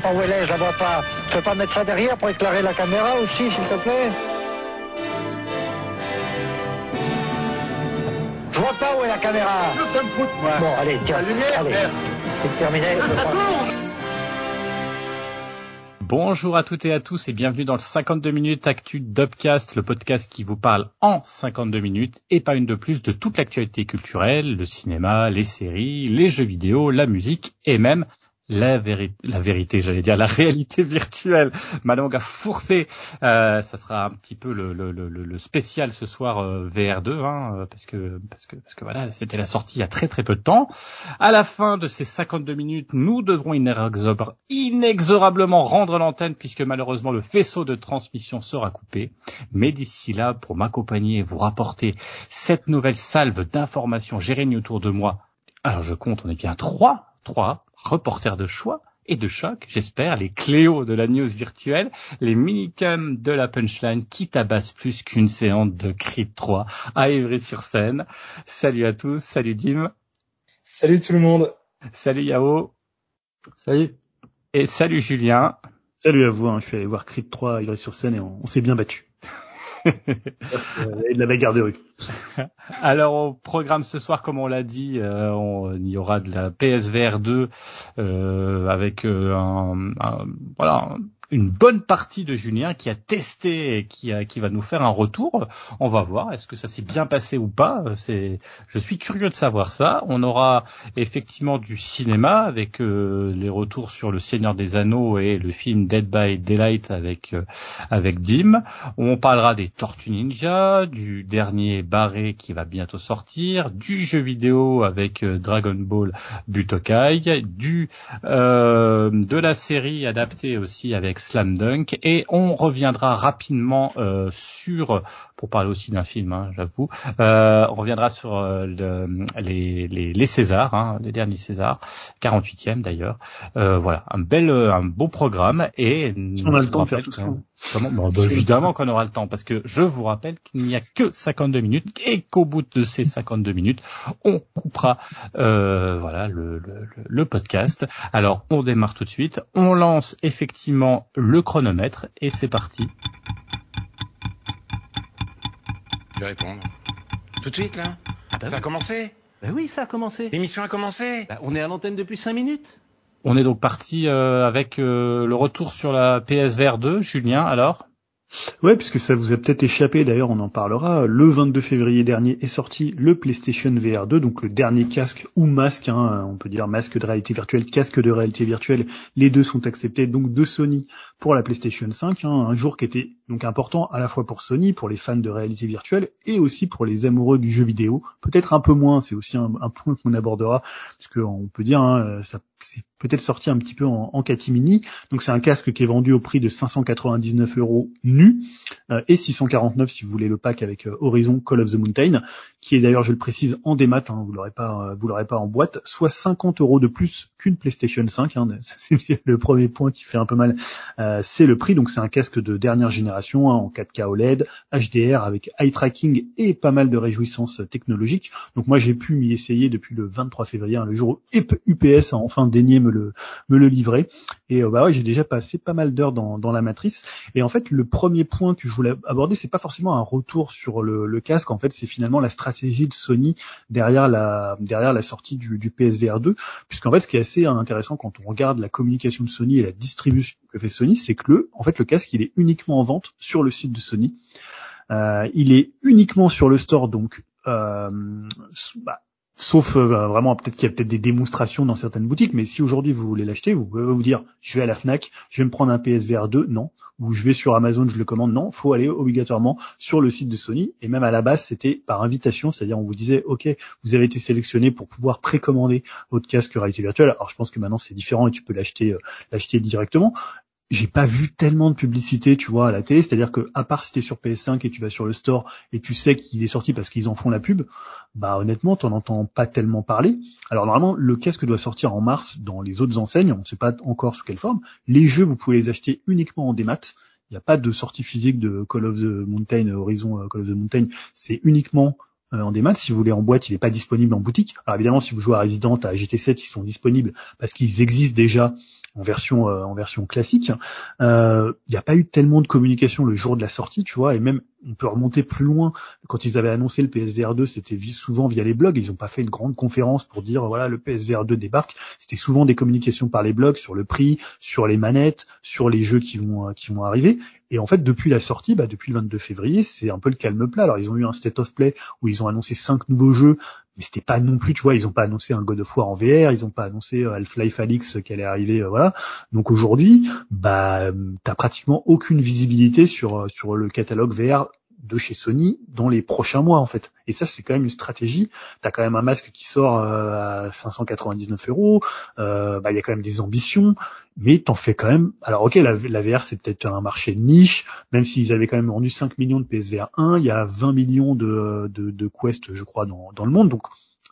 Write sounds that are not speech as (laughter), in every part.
pas où elle est, je la vois pas. Tu peux pas mettre ça derrière pour éclairer la caméra aussi, s'il te plaît Je vois pas où est la caméra. Ça me fout, moi. Bon, allez, tiens. La lumière, allez. C'est terminé. je Ça tourne Bonjour à toutes et à tous et bienvenue dans le 52 minutes Actu Dubcast, le podcast qui vous parle en 52 minutes et pas une de plus de toute l'actualité culturelle, le cinéma, les séries, les jeux vidéo, la musique et même la, véri- la vérité, j'allais dire la réalité virtuelle. Ma langue a fourcé. Euh, ça sera un petit peu le, le, le, le spécial ce soir euh, VR2, hein, euh, parce que parce que parce que voilà, c'était la sortie il y a très très peu de temps. À la fin de ces 52 minutes, nous devrons inexor- inexorablement rendre l'antenne puisque malheureusement le faisceau de transmission sera coupé. Mais d'ici là, pour m'accompagner et vous rapporter cette nouvelle salve d'informations, réuni autour de moi. Alors je compte, on est bien trois, trois reporters de choix et de choc, j'espère, les Cléo de la news virtuelle, les minicums de la punchline qui tabassent plus qu'une séance de Creed 3 à Évry-sur-Seine. Salut à tous, salut Dim, Salut tout le monde. salut Yao Salut. et salut Julien. Salut à vous, hein, je suis allé voir Creed 3 à Ivry-sur-Seine et on, on s'est bien battu. Euh, et de la bagarre de rue. Alors au programme ce soir, comme on l'a dit, euh, on- il y aura de la PSVR 2 euh, avec euh, un, un- voilà une bonne partie de Julien qui a testé et qui, a, qui va nous faire un retour. On va voir est-ce que ça s'est bien passé ou pas? C'est, je suis curieux de savoir ça. On aura effectivement du cinéma avec euh, les retours sur le Seigneur des Anneaux et le film Dead by Daylight avec euh, avec Dim. On parlera des Tortues Ninja, du dernier Barré qui va bientôt sortir, du jeu vidéo avec euh, Dragon Ball Butokai, du euh, de la série adaptée aussi avec Slam Dunk, et on reviendra rapidement euh, sur, pour parler aussi d'un film, hein, j'avoue, euh, on reviendra sur euh, le- les, les, les Césars, hein, les derniers Césars, 48e d'ailleurs. Euh, voilà, un bel, euh, un beau programme et on a le temps de faire tout ça. Comment? Bon, bah, Évidemment qu'on aura le temps parce que je vous rappelle qu'il n'y a que 52 minutes et qu'au bout de ces 52 minutes, on coupera euh, voilà le, le- le podcast. Alors on démarre tout de suite, on lance effectivement le chronomètre et c'est parti. Je vais répondre. Tout de suite, là Ah bah Ça a commencé Bah oui, ça a commencé. L'émission a commencé Bah, on est à l'antenne depuis 5 minutes. On est donc parti euh, avec euh, le retour sur la PSVR 2. Julien, alors? Ouais, puisque ça vous a peut-être échappé, d'ailleurs on en parlera, le 22 février dernier est sorti le PlayStation VR 2, donc le dernier casque ou masque, hein, on peut dire masque de réalité virtuelle, casque de réalité virtuelle, les deux sont acceptés donc de Sony pour la PlayStation 5, hein, un jour qui était donc important à la fois pour Sony, pour les fans de réalité virtuelle, et aussi pour les amoureux du jeu vidéo, peut-être un peu moins, c'est aussi un, point qu'on abordera, on peut dire, hein, ça c'est peut-être sorti un petit peu en, en catimini, donc c'est un casque qui est vendu au prix de 599 euros nu euh, et 649 si vous voulez le pack avec euh, Horizon Call of the Mountain, qui est d'ailleurs, je le précise, en démat, hein, vous l'aurez pas, euh, vous l'aurez pas en boîte, soit 50 euros de plus qu'une PlayStation 5. Hein, (laughs) ça, c'est le premier point qui fait un peu mal. Euh, c'est le prix, donc c'est un casque de dernière génération hein, en 4K OLED, HDR avec eye tracking et pas mal de réjouissances technologiques. Donc moi j'ai pu m'y essayer depuis le 23 février, hein, le jour où UPS a enfin daigné me le me le livrer. Et euh, bah ouais, j'ai déjà passé pas mal d'heures dans, la matrice. Et en fait, le premier point que je voulais aborder, c'est pas forcément un retour sur le, casque. En fait, c'est finalement la stratégie de Sony derrière la derrière la sortie du, du PSVR 2. Puisqu'en fait, ce qui est assez intéressant quand on regarde la communication de Sony et la distribution que fait Sony, c'est que le en fait le casque il est uniquement en vente sur le site de Sony. Euh, il est uniquement sur le store, donc euh, bah, Sauf euh, vraiment peut-être qu'il y a peut-être des démonstrations dans certaines boutiques, mais si aujourd'hui vous voulez l'acheter, vous pouvez vous dire je vais à la Fnac, je vais me prendre un PSVR 2, non, ou je vais sur Amazon, je le commande, non, faut aller obligatoirement sur le site de Sony. Et même à la base, c'était par invitation, c'est-à-dire on vous disait ok, vous avez été sélectionné pour pouvoir précommander votre casque réalité virtuelle. Alors je pense que maintenant c'est différent et tu peux l'acheter euh, l'acheter directement j'ai pas vu tellement de publicité, tu vois, à la télé. C'est-à-dire que, à part si t'es sur PS5 et tu vas sur le store et tu sais qu'il est sorti parce qu'ils en font la pub, bah honnêtement, t'en entends pas tellement parler. Alors normalement, le casque doit sortir en mars dans les autres enseignes. On ne sait pas encore sous quelle forme. Les jeux, vous pouvez les acheter uniquement en démat. Il n'y a pas de sortie physique de Call of the Mountain, Horizon Call of the Mountain. C'est uniquement euh, en démat. Si vous voulez en boîte, il n'est pas disponible en boutique. Alors évidemment, si vous jouez à Resident, à GT7, ils sont disponibles parce qu'ils existent déjà en version en version classique. Il n'y a pas eu tellement de communication le jour de la sortie, tu vois, et même on peut remonter plus loin. Quand ils avaient annoncé le PSVR 2, c'était souvent via les blogs. Ils n'ont pas fait une grande conférence pour dire voilà le PSVR 2 débarque. C'était souvent des communications par les blogs sur le prix, sur les manettes, sur les jeux qui vont euh, qui vont arriver. Et en fait, depuis la sortie, bah, depuis le 22 février, c'est un peu le calme plat. Alors ils ont eu un state of play où ils ont annoncé cinq nouveaux jeux, mais c'était pas non plus, tu vois, ils ont pas annoncé un God of War en VR, ils ont pas annoncé euh, Half-Life Alix qui allait arriver, euh, voilà. Donc aujourd'hui, bah t'as pratiquement aucune visibilité sur sur le catalogue VR de chez Sony dans les prochains mois en fait. Et ça c'est quand même une stratégie. T'as quand même un masque qui sort euh, à 599 euros. Euh, bah il y a quand même des ambitions, mais t'en fais quand même. Alors ok la, VR c'est peut-être un marché de niche, même s'ils avaient quand même vendu 5 millions de PSVR 1, il y a 20 millions de, de, de Quest je crois dans, dans le monde, donc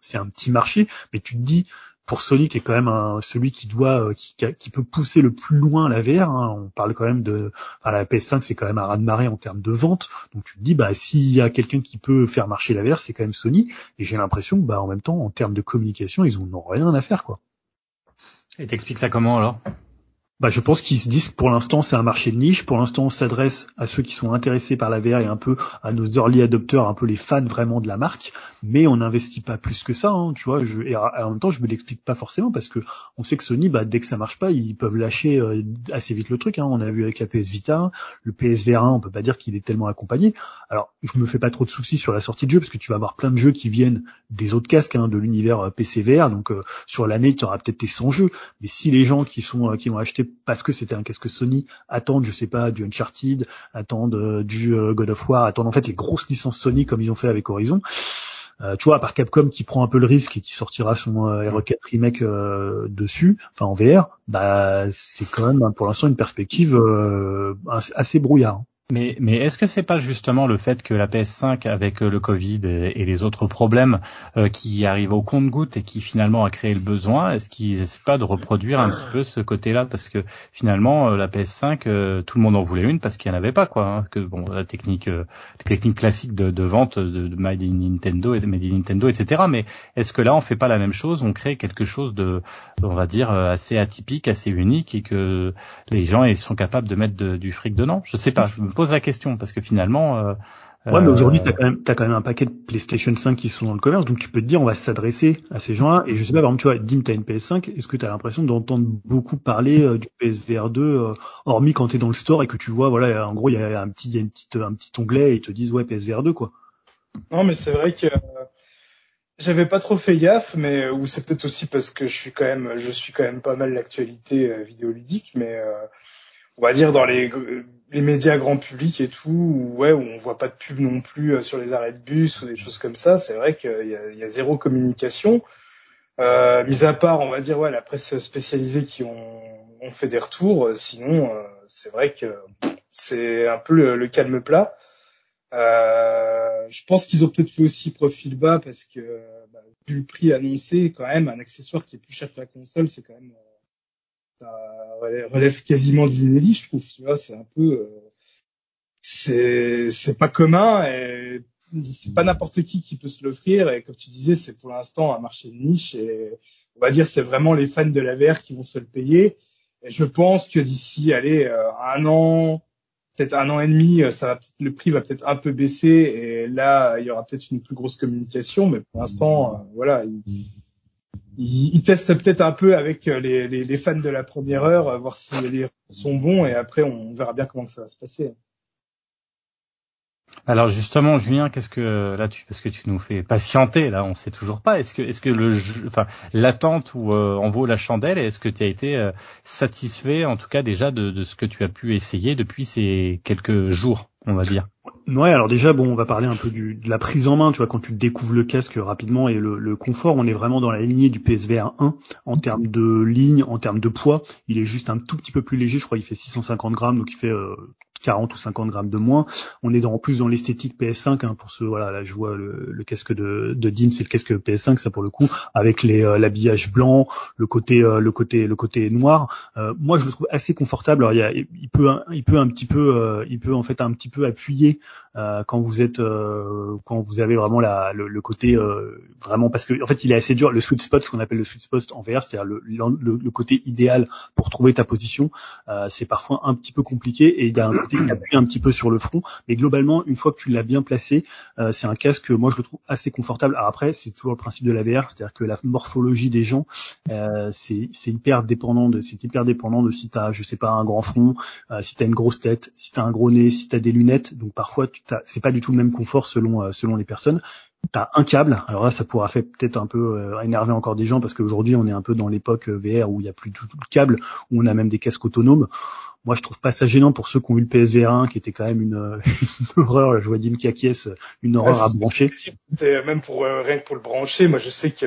c'est un petit marché. Mais tu te dis pour Sony qui est quand même celui qui doit euh, qui, peut pousser le plus loin la VR. Hein. On parle quand même de la PS5 c'est quand même un raz de marée en termes de vente. Donc tu te dis bah s'il y a quelqu'un qui peut faire marcher la VR c'est quand même Sony. Et j'ai l'impression que bah en même temps en termes de communication ils n'ont rien à faire quoi. Et t'expliques ça comment alors? Bah, je pense qu'ils se disent que pour l'instant c'est un marché de niche. Pour l'instant on s'adresse à ceux qui sont intéressés par la VR et un peu à nos early adopters, un peu les fans vraiment de la marque. Mais on n'investit pas plus que ça, hein, tu vois. Je, et en même temps je me l'explique pas forcément parce que on sait que Sony, bah, dès que ça marche pas, ils peuvent lâcher euh, assez vite le truc. Hein. On a vu avec la PS Vita, le PSVR 1, on peut pas dire qu'il est tellement accompagné. Alors je me fais pas trop de soucis sur la sortie de jeu parce que tu vas avoir plein de jeux qui viennent des autres casques, hein, de l'univers euh, PC VR. Donc euh, sur l'année tu auras peut-être tes 100 jeux. Mais si les gens qui sont qui ont acheté parce que c'était un casque Sony, attendent, je sais pas, du Uncharted, attendent euh, du euh, God of War, attendent en fait les grosses licences Sony comme ils ont fait avec Horizon. Euh, tu vois, à part Capcom qui prend un peu le risque et qui sortira son RE4 remake dessus, enfin en VR, bah c'est quand même pour l'instant une perspective assez brouillard. Mais, mais est-ce que c'est pas justement le fait que la PS5 avec euh, le Covid et, les autres problèmes euh, qui arrivent au compte-goutte et qui finalement a créé le besoin, est-ce qu'ils essaient pas de reproduire un petit peu ce côté-là? Parce que finalement euh, la PS5 tout le monde en voulait une parce qu'il n'y en avait pas quoi. Hein, que bon la technique, la technique classique de, de vente de, de, in Nintendo et de Made in Nintendo etc. Mais est-ce que là on fait pas la même chose, on crée quelque chose de on va dire assez atypique, assez unique et que les gens ils sont capables de mettre du fric dedans? Je sais pas. Pose la question parce que finalement. Euh, ouais, mais aujourd'hui, t'as quand même, as quand même un paquet de PlayStation 5 qui sont dans le commerce, donc tu peux te dire, on va s'adresser à ces gens-là. Et je sais pas, par exemple, tu vois, Dim, t'as une PS5, est-ce que t'as l'impression d'entendre beaucoup parler euh, du PSVR 2, euh, hormis quand t'es dans le store et que tu vois, voilà, en gros, il y a un petit, y a une petite, un petit onglet et ils te disent, ouais, PSVR 2, quoi. Non, mais c'est vrai que j'avais pas trop fait gaffe, mais ou c'est peut-être aussi parce que je suis quand même, je suis quand même pas mal l'actualité vidéoludique, mais on va dire dans les les médias grand public et tout, où, ouais, où on voit pas de pub non plus euh, sur les arrêts de bus ou des choses comme ça, c'est vrai qu'il y a, zéro communication. Euh, mis à part, on va dire, ouais, la presse spécialisée qui ont, ont fait des retours, euh, sinon, c'est vrai que c'est un peu le, calme plat. Je pense qu'ils ont peut-être fait aussi profil bas parce que, bah, vu le prix annoncé, quand même, un accessoire qui est plus cher que la console, c'est quand même relève quasiment de l'inédit, je trouve. Tu vois, c'est un peu, euh, c'est c'est pas commun et c'est pas n'importe qui qui peut se l'offrir. Et comme tu disais, c'est pour l'instant un marché de niche et on va dire c'est vraiment les fans de la VR qui vont se le payer. Et je pense que d'ici, allez, euh, un an, peut-être un an et demi, euh, ça va le prix va peut-être un peu baisser et là, il y aura peut-être une plus grosse communication. Mais pour l'instant, voilà, il, teste peut-être un peu avec euh, les, fans de la première heure, euh, voir si les sont bons et après on verra bien comment ça va se passer. Alors justement, Julien, qu'est-ce que là tu parce que tu nous fais patienter là, on sait toujours pas. Est-ce que est-ce que le enfin l'attente ou euh, en vaut la chandelle? Est-ce que tu as été satisfait en tout cas déjà de, de, ce que tu as pu essayer depuis ces quelques jours, on va dire? Ouais, alors déjà, bon, on va parler un peu du, de la prise en main, tu vois, quand tu découvres le casque rapidement et le, le confort, on est vraiment dans la lignée du PSVR 1 en termes de ligne, en termes de poids. Il est juste un tout petit peu plus léger, je crois, il fait 650 grammes, donc il fait euh, 40 ou 50 grammes de moins. On est en plus dans l'esthétique PS5 hein, pour ce voilà là je vois le, le casque de, de Dim c'est le casque PS5 ça pour le coup avec les euh, l'habillage blanc, le côté euh, le côté le côté noir. Euh, moi je le trouve assez confortable. Alors il, y a, il peut il peut un petit peu il peut en fait un petit peu appuyer quand vous êtes quand vous avez vraiment la le, le côté vraiment parce que en fait il est assez dur le sweet spot ce qu'on appelle le sweet spot en VR c'est-à-dire le, le, le, côté idéal pour trouver ta position c'est parfois un petit peu compliqué et il y a un qui appuie un petit peu sur le front, mais globalement, une fois que tu l'as bien placé, euh, c'est un casque, moi je le trouve assez confortable. Alors après, c'est toujours le principe de la VR, c'est-à-dire que la morphologie des gens, euh, c'est hyper dépendant de, c'est hyper dépendant de si t'as, je sais pas, un grand front, euh, si t'as une grosse tête, si t'as un gros nez, si t'as des lunettes. Donc parfois, c'est pas du tout le même confort selon euh, selon les personnes. T'as un câble, alors là ça pourra faire peut-être un peu euh, énerver encore des gens parce qu'aujourd'hui on est un peu dans l'époque VR où il y a plus du tout de câble, où on a même des casques autonomes. Moi, je trouve pas ça gênant pour ceux qui ont eu le PSVR 1, qui était quand même une, (laughs) une horreur. Je vois Dim qui acquiesce, une horreur à brancher. Même pour euh, rien que pour le brancher, moi, je sais que,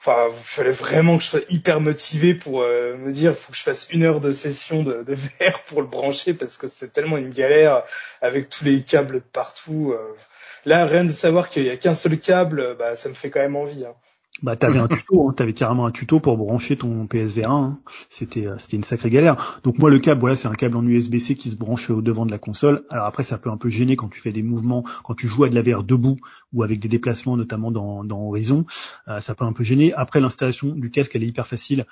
enfin, il fallait vraiment que je sois hyper motivé pour euh, me dire, faut que je fasse une heure de session de, de VR (laughs) pour le brancher parce que c'était tellement une galère avec tous les câbles de partout. Euh. Là, rien de savoir qu'il y a qu'un seul câble, bah, ça me fait quand même envie. Hein. Bah t'avais un (laughs) tuto, hein, t'avais carrément un tuto pour brancher ton PSVR 1. Hein. C'était euh, c'était une sacrée galère. Donc moi le câble voilà c'est un câble en USB-C qui se branche au devant de la console. Alors après ça peut un peu gêner quand tu fais des mouvements, quand tu joues à de la VR debout ou avec des déplacements notamment dans, dans Horizon, euh, ça peut un peu gêner. Après l'installation du casque elle est hyper facile.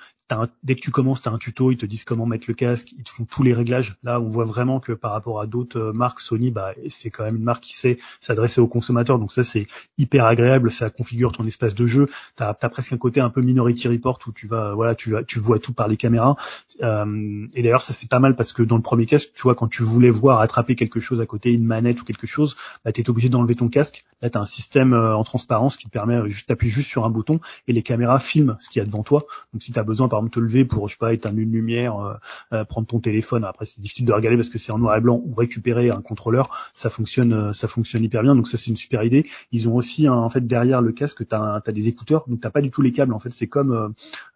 dès que tu commences t'as un tuto, ils te disent comment mettre le casque, ils te font tous les réglages. Là on voit vraiment que par rapport à d'autres euh, marques Sony, bah c'est quand même une marque qui sait s'adresser aux consommateurs. Donc ça c'est hyper agréable, ça configure ton espace de jeu t'as as presque un côté un peu Minority Report où tu vas, voilà, tu tu vois tout par les caméras. Euh, et d'ailleurs, ça c'est pas mal parce que dans le premier casque, tu vois, quand tu voulais voir attraper quelque chose à côté, une manette ou quelque chose, bah t'es obligé d'enlever ton casque. Là, t'as un système euh, en transparence qui te permet euh, juste d'appuyer juste sur un bouton et les caméras filment ce qu'il y a devant toi. Donc si t'as besoin, par exemple, de te lever pour, je sais pas, éteindre une lumière, prendre ton téléphone. Après, c'est difficile de regarder parce que c'est en noir et blanc ou récupérer un contrôleur. Ça fonctionne, ça fonctionne hyper bien. Donc ça, c'est une super idée. Ils ont aussi, en fait, derrière le casque, t'as as des écouteurs donc t'as pas du tout les câbles. En fait, c'est comme, euh,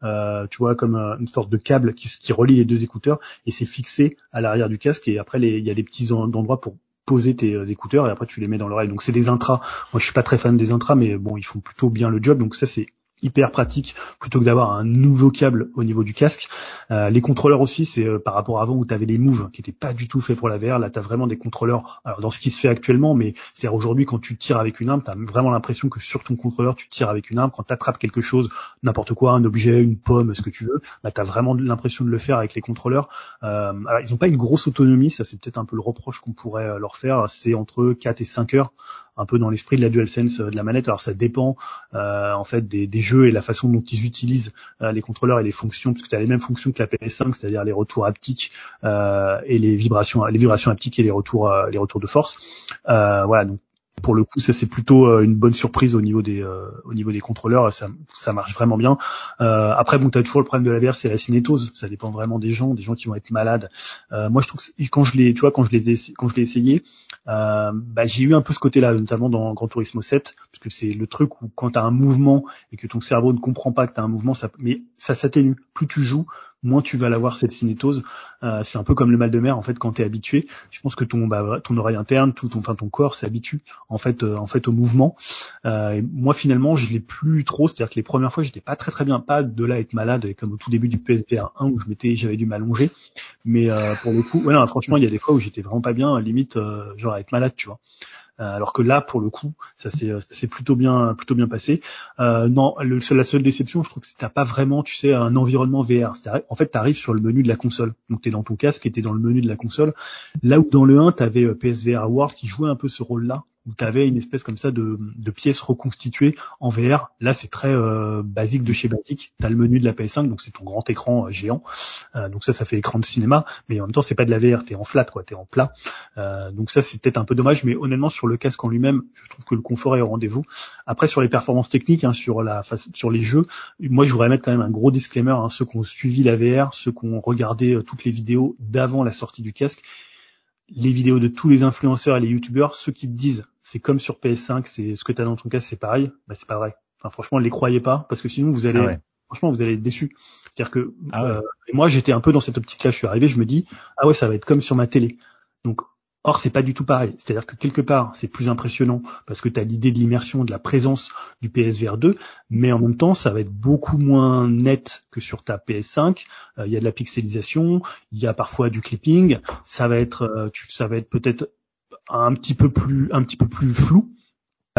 euh, tu vois, comme euh, une sorte de câble qui, qui relie les deux écouteurs et c'est fixé à l'arrière du casque. Et après, il y a des petits endroits pour poser tes écouteurs et après tu les mets dans l'oreille. Donc c'est des intras. Moi, je suis pas très fan des intras, mais bon, ils font plutôt bien le job. Donc ça, c'est hyper pratique plutôt que d'avoir un nouveau câble au niveau du casque. Euh, les contrôleurs aussi, c'est euh, par rapport à avant où tu avais des moves qui étaient pas du tout faits pour la VR. Là, tu as vraiment des contrôleurs. Alors dans ce qui se fait actuellement, mais c'est aujourd'hui quand tu tires avec une arme, tu as vraiment l'impression que sur ton contrôleur, tu tires avec une arme. Quand tu attrapes quelque chose, n'importe quoi, un objet, une pomme, ce que tu veux, bah, tu as vraiment l'impression de le faire avec les contrôleurs. Euh, alors, ils ont pas une grosse autonomie, ça c'est peut-être un peu le reproche qu'on pourrait leur faire. C'est entre 4 et 5 heures un peu dans l'esprit de la DualSense euh, de la manette. Alors ça dépend euh, en fait des, jeux et la façon dont ils utilisent euh, les contrôleurs et les fonctions, parce que tu as les mêmes fonctions que la PS5, c'est-à-dire les retours haptiques et les vibrations, les vibrations haptiques et les retours, les retours de force. voilà, donc pour le coup, ça c'est plutôt euh, une bonne surprise au niveau des euh, au niveau des contrôleurs. Ça, ça marche vraiment bien. Euh, après, bon, t'as toujours le problème de la VR, c'est la cinétose. Ça dépend vraiment des gens, des gens qui vont être malades. Euh, moi, je trouve que quand je l'ai, tu vois, quand je les ai, quand je l'ai essayé, bah, j'ai eu un peu ce côté-là, notamment dans Grand Turismo 7, parce que c'est le truc où quand t'as un mouvement et que ton cerveau ne comprend pas que t'as un mouvement, ça, mais ça s'atténue. Plus tu joues, moins tu vas l'avoir cette cinétose. Euh, c'est un peu comme le mal de mer en fait quand tu es habitué. Je pense que ton bah, ton oreille interne, tout ton ton corps s'habitue en fait euh, en fait au mouvement. Euh, moi finalement je l'ai plus trop, c'est-à-dire que les premières fois j'étais pas très très bien, pas de là être malade comme au tout début du PSVR 1 où je m'étais j'avais dû m'allonger, mais pour le coup, ouais, franchement il y a des fois où j'étais vraiment pas bien, limite genre à être malade, tu vois. Euh, alors que là, pour le coup, ça s'est plutôt bien plutôt bien passé. Euh, non, le, la seule déception, je trouve que t'as pas vraiment, tu sais, un environnement VR. En fait, tu arrives sur le menu de la console. Donc tu es dans ton casque et tu dans le menu de la console. Là où dans le 1, tu avais euh, PSVR World qui jouait un peu ce rôle-là où tu avais une espèce comme ça de, de pièces reconstituées en VR. Là, c'est très euh, basique de chez basique. Tu as le menu de la PS5, donc c'est ton grand écran euh, géant. Euh, donc ça, ça fait écran de cinéma, mais en même temps, c'est pas de la VR, tu es en flat, quoi, tu es en plat. donc ça, c'est peut-être un peu dommage, mais honnêtement, sur le casque en lui-même, je trouve que le confort est au rendez-vous. Après, sur les performances techniques, hein, sur, la, sur les jeux, moi, je voudrais mettre quand même un gros disclaimer, hein, ceux qui ont suivi la VR, ceux qui ont regardé toutes les vidéos d'avant la sortie du casque, les vidéos de tous les influenceurs et les youtubeurs, ceux qui te disent c'est comme sur PS5, c'est ce que tu as dans ton cas, c'est pareil. Bah c'est pas vrai. Enfin franchement, ne les croyez pas parce que sinon vous allez ah franchement vous allez être déçus. C'est-à-dire que ah euh, moi j'étais un peu dans cette optique-là, je suis arrivé, je me dis ah ouais, ça va être comme sur ma télé. Donc Or, c'est pas du tout pareil. C'est-à-dire que quelque part, c'est plus impressionnant parce que tu as l'idée de l'immersion, de la présence du PSVR 2, mais en même temps, ça va être beaucoup moins net que sur ta PS5. Euh, il y a de la pixelisation, il y a parfois du clipping, ça va être, euh, ça va être peut-être un petit peu plus, un petit peu plus flou.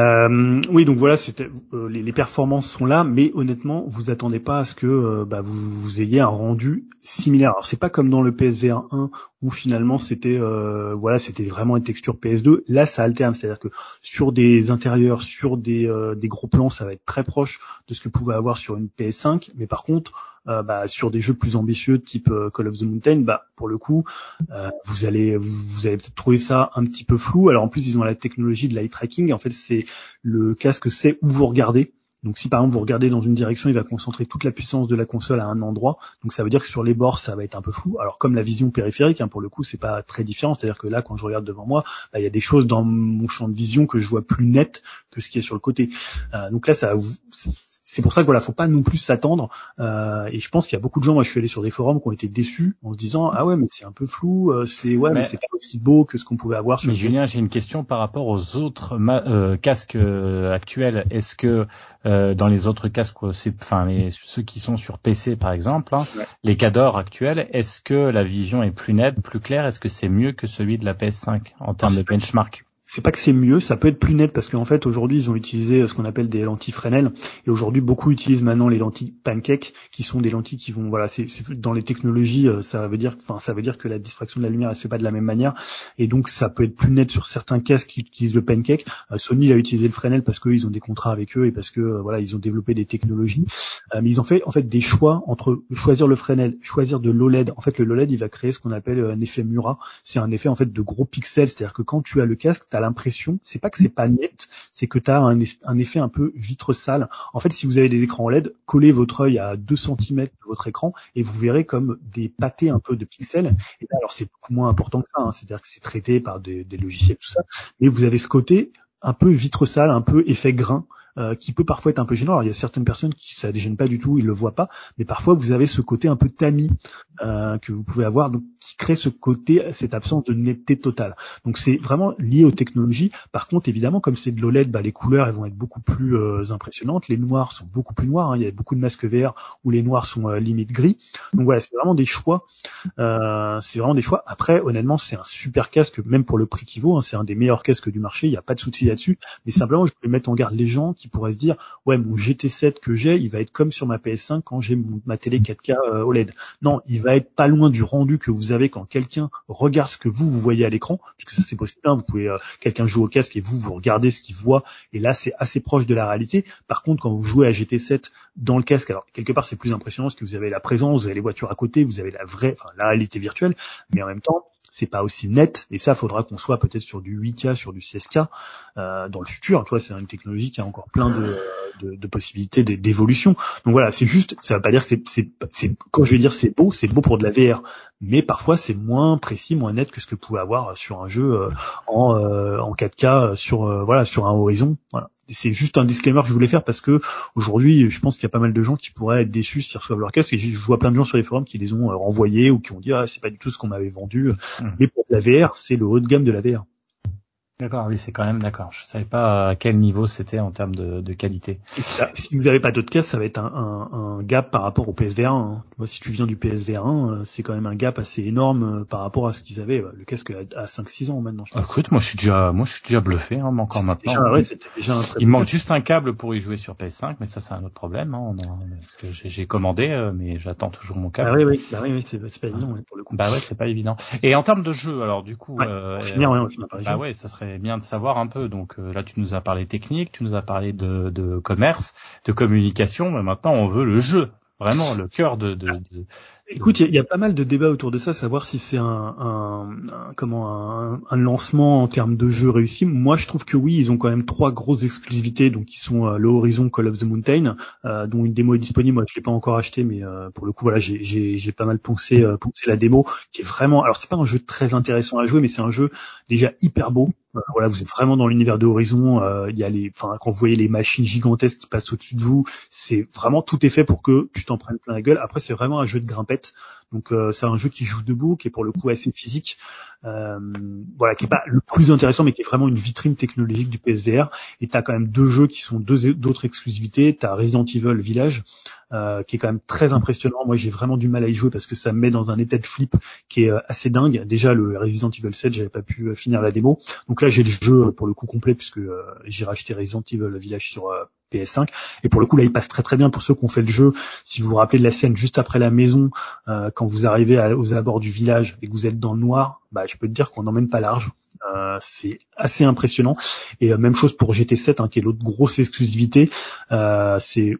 Euh, oui, donc voilà, c'était euh, les, les, performances sont là, mais honnêtement, vous attendez pas à ce que euh, bah, vous, vous, ayez un rendu similaire. Alors c'est pas comme dans le PSVR 1 où finalement c'était euh, voilà, c'était vraiment une texture PS2. Là, ça alterne, c'est-à-dire que sur des intérieurs, sur des, des gros plans, ça va être très proche de ce que vous pouvez avoir sur une PS5, mais par contre euh, bah, sur des jeux plus ambitieux type euh, Call of the Mountain, bah, pour le coup, euh, vous allez vous allez peut-être trouver ça un petit peu flou. Alors en plus, ils ont la technologie de l'eye tracking. En fait, c'est le casque sait où vous regardez. Donc si par exemple vous regardez dans une direction, il va concentrer toute la puissance de la console à un endroit. Donc ça veut dire que sur les bords, ça va être un peu flou. Alors comme la vision périphérique, hein, pour le coup, c'est pas très différent. C'est-à-dire que là, quand je regarde devant moi, bah, il y a des choses dans mon champ de vision que je vois plus net que ce qui est sur le côté. Euh, donc là, ça, c'est pour ça que voilà, faut pas non plus s'attendre. Euh, et je pense qu'il y a beaucoup de gens, moi je suis allé sur des forums qui ont été déçus en se disant ah ouais mais c'est un peu flou, euh, c'est ouais mais, c'est pas aussi beau que ce qu'on pouvait avoir. Sur mais Julien, j'ai une question par rapport aux autres euh, casques euh, actuels. Est-ce que euh, dans les autres casques, enfin ceux qui sont sur PC par exemple, hein, les cadors actuels, est-ce que la vision est plus nette, plus claire? Est-ce que c'est mieux que celui de la PS5 en termes de benchmark? C'est pas que c'est mieux, ça peut être plus net parce qu'en fait aujourd'hui ils ont utilisé euh, ce qu'on appelle des lentilles Fresnel et aujourd'hui beaucoup utilisent maintenant les lentilles Pancake qui sont des lentilles qui vont voilà c'est dans les technologies euh, ça veut dire enfin ça veut dire que la diffraction de la lumière elle se fait pas de la même manière. Et donc ça peut être plus net sur certains casques qui utilisent le Pancake. Euh, Sony a utilisé le Fresnel parce qu'ils ont des contrats avec eux et parce que voilà ils ont développé des technologies. Mais ils ont fait en fait des choix entre choisir le Fresnel, choisir de l'OLED. En fait le OLED il va créer ce qu'on appelle un effet Murat, c'est un effet en fait de gros pixels, c'est-à-dire que quand tu as le casque, l'impression, c'est pas que c'est pas net, c'est que tu as un, effet un peu vitre sale. En fait, si vous avez des écrans OLED, collez votre œil à 2 cm de votre écran et vous verrez comme des pâtés un peu de pixels. Alors c'est beaucoup moins important que ça, hein. c'est-à-dire que c'est traité par des, des logiciels, tout ça. Mais vous avez ce côté un peu vitre sale, un peu effet grain. Euh, qui peut parfois être un peu gênant. Alors, il y a certaines personnes qui ça déjeune pas du tout, ils le voient pas, mais parfois vous avez ce côté un peu tamis euh, que vous pouvez avoir, donc qui crée ce côté, cette absence de netteté totale. Donc c'est vraiment lié aux technologies. Par contre, évidemment, comme c'est de l'OLED, bah, les couleurs elles vont être beaucoup plus euh, impressionnantes. Les noirs sont beaucoup plus noirs. Hein. Il y a beaucoup de masques verts où les noirs sont limite gris. Donc voilà, c'est vraiment des choix. c'est vraiment des choix. Après, honnêtement, c'est un super casque, même pour le prix qu'il vaut. Hein. c'est un des meilleurs casques du marché. Il n'y a pas de souci là-dessus. Mais simplement, je voulais mettre en garde les gens qui pourrait se dire ouais mon GT7 que j'ai il va être comme sur ma PS5 quand j'ai ma télé 4K euh, OLED. Non, il va être pas loin du rendu que vous avez quand quelqu'un regarde ce que vous vous voyez à l'écran, puisque ça c'est possible. Hein, vous pouvez euh, quelqu'un joue au casque et vous vous regardez ce qu'il voit et là c'est assez proche de la réalité. Par contre quand vous jouez à GT7 dans le casque, alors quelque part c'est plus impressionnant parce que vous avez la présence, vous avez les voitures à côté, vous avez la vraie, enfin la réalité virtuelle, mais en même temps c'est pas aussi net. Et ça faudra qu'on soit peut-être sur du 8K sur du 16K euh, dans le futur. Tu vois c'est une technologie qui a encore plein de, de, de possibilités d'évolution. Donc voilà c'est juste ça veut pas dire c'est c'est quand je vais dire c'est beau c'est beau pour de la VR mais parfois c'est moins précis moins net que ce que pouvez avoir sur un jeu euh, en euh, en 4K sur euh, voilà sur un horizon. Voilà c'est juste un disclaimer que je voulais faire parce que aujourd'hui, je pense qu'il y a pas mal de gens qui pourraient être déçus s'ils reçoivent leur casque. Et je vois plein de gens sur les forums qui les ont euh, renvoyés ou qui ont dit ah c'est pas du tout ce qu'on m'avait vendu. Mmh. Mais pour la VR, c'est le haut de gamme de la VR. D'accord, oui, c'est quand même d'accord. Je savais pas à quel niveau c'était en termes de, de qualité. si vous n'avez pas d'autres casques, ça va être un, un, un, gap par rapport au PSVR 1. Hein. si tu viens du PSVR 1, euh, c'est quand même un gap assez énorme euh, par rapport à ce qu'ils avaient. Le casque à 5-6 ans maintenant. Je pense. Écoute, moi je suis déjà, moi je suis déjà bluffé, hein, encore maintenant. Déjà, Il manque juste un câble pour y jouer sur PS5, mais ça c'est un autre problème. Hein. Parce que j'ai commandé, euh, mais j'attends toujours mon câble. Ah oui, oui, bah oui, oui c'est pas évident pour le coup. Bah ouais, c'est pas évident. Et en termes de jeu, alors du coup, ouais, euh, ouais, on finit par bah ouais, ça serait bien de savoir un peu. Donc euh, là, tu nous as parlé technique, tu nous as parlé de, de commerce, de communication, mais maintenant on veut le jeu, vraiment le cœur de, de, de, Écoute, il y, a pas mal de débats autour de ça, savoir si c'est un, un, comment un, un, lancement en termes de jeu réussi. Moi, je trouve que oui, ils ont quand même trois grosses exclusivités, donc qui sont euh, le Horizon Call of the Mountain, euh, dont une démo est disponible. Moi, je l'ai pas encore acheté, mais euh, pour le coup, voilà, j'ai pas mal poncé, euh, poncé la démo, qui est vraiment. Alors, c'est pas un jeu très intéressant à jouer, mais c'est un jeu déjà hyper beau. Voilà, vous êtes vraiment dans l'univers de Horizon. Il y a les, enfin, quand vous voyez les machines gigantesques qui passent au-dessus de vous, c'est vraiment tout est fait pour que tu t'en prennes plein la gueule. Après, c'est vraiment un jeu de grimpette Donc euh, c'est un jeu qui joue debout, qui est pour le coup assez physique, euh, voilà, qui est pas le plus intéressant, mais qui est vraiment une vitrine technologique du PSVR. Et t'as quand même deux jeux qui sont deux d'autres exclusivités. T'as Resident Evil Village, euh, qui est quand même très impressionnant. Moi, j'ai vraiment du mal à y jouer parce que ça me met dans un état de flip qui est euh, assez dingue. Déjà, le Resident Evil 7, j'avais pas pu euh, finir la démo. Donc là, j'ai le jeu pour le coup complet puisque j'ai racheté Resident Evil Village sur PS5. Et pour le coup, là, il passe très très bien pour ceux qui ont fait le jeu. Si vous vous rappelez de la scène juste après la maison, euh, quand vous arrivez aux abords du village et que vous êtes dans le noir, bah, je peux te dire qu'on n'emmène pas large. Euh, c'est assez impressionnant. Et euh, même chose pour GT7, hein, qui est l'autre grosse exclusivité. c'est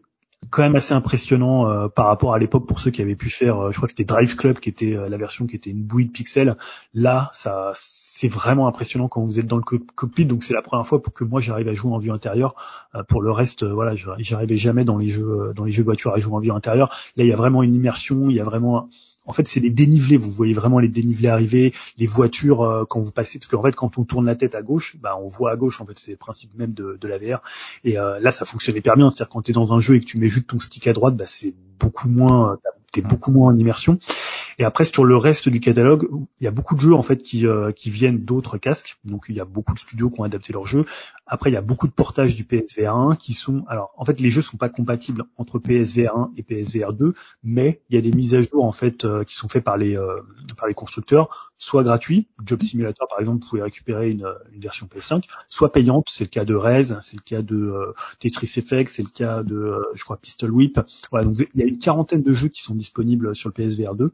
quand même assez impressionnant par rapport à l'époque pour ceux qui avaient pu faire, je crois que c'était Drive Club qui était la version qui était une bouillie de pixels. Là, ça c'est vraiment impressionnant quand vous êtes dans le cockpit. Donc c'est la première fois que moi j'arrive à jouer en vue intérieure. Euh, pour le reste, euh, voilà, j'arrivais jamais dans les jeux euh, dans les jeux de voiture à jouer en vue intérieure. Là, il y a vraiment une immersion. Il y a vraiment en fait, c'est les dénivelés. Vous voyez vraiment les dénivelés arriver, les voitures quand vous passez, parce qu'en fait, quand on tourne la tête à gauche, bah, on voit à gauche. En fait, c'est le principe même de, de la. Et là, ça fonctionne hyper bien. C'est-à-dire quand tu es dans un jeu et que tu mets juste ton stick à droite, bah, c'est beaucoup moins, t'es beaucoup moins en immersion. Et après sur le reste du catalogue, il y a beaucoup de jeux en fait qui, euh, qui viennent d'autres casques. Donc il y a beaucoup de studios qui ont adapté leurs jeux. Après il y a beaucoup de portages du PSVR 1 qui sont alors en fait les jeux sont pas compatibles entre PSVR 1 et PSVR 2, mais il y a des mises à jour en fait euh, qui sont faites par les euh, par les constructeurs, soit gratuits, Job Simulator par exemple, vous pouvez récupérer une, une version PS5, soit payante, c'est le cas de Rez, c'est le cas de Tetris Effect, c'est le cas de je crois Pistol Whip. Voilà, donc il y a une quarantaine de jeux qui sont disponibles sur le PSVR 2.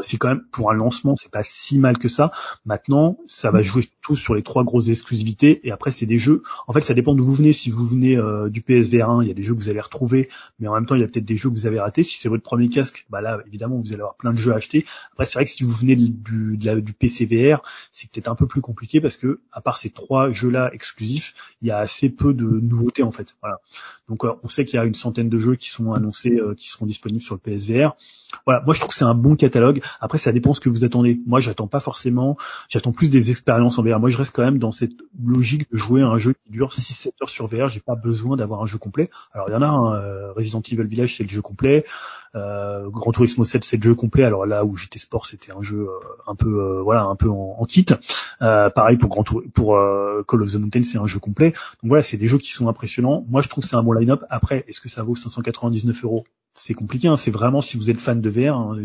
c'est quand même pour un lancement, c'est pas si mal que ça. Maintenant, ça va jouer tous sur les trois grosses exclusivités et après c'est des jeux. En fait, ça dépend d'où vous venez. Si vous venez euh, du PSVR 1, il y a des jeux que vous allez retrouver, mais en même temps, il y a peut-être des jeux que vous avez ratés. Si c'est votre premier casque, bah là, évidemment, vous allez avoir plein de jeux à acheter. Après, c'est vrai que si vous venez du, de la, du PCVR, c'est peut-être un peu plus compliqué parce que à part ces trois jeux-là exclusifs, il y a assez peu de nouveautés en fait. Voilà. Donc, euh, on sait qu'il y a une centaine de jeux qui sont annoncés, qui seront disponibles sur le PSVR. Voilà, moi je trouve que c'est un bon catalogue. Après, ça dépend ce que vous attendez. Moi, j'attends pas forcément, j'attends plus des expériences en VR. Moi, je reste quand même dans cette logique de jouer à un jeu qui dure 6-7 heures sur VR. J'ai pas besoin d'avoir un jeu complet. Alors, il y en a un, euh, Resident Evil Village, c'est le jeu complet. Euh, Gran Turismo 7, c'est le jeu complet. Alors là où j'étais sport, c'était un jeu euh, un peu, euh, voilà, un peu en, kit. pareil pour Grand pour Call of the Mountain, c'est un jeu complet. Donc voilà, c'est des jeux qui sont impressionnants. Moi, je trouve que c'est un bon line-up. Après, est-ce que ça vaut 599 euros? C'est compliqué. Hein. C'est vraiment si vous êtes fan de VR, hein,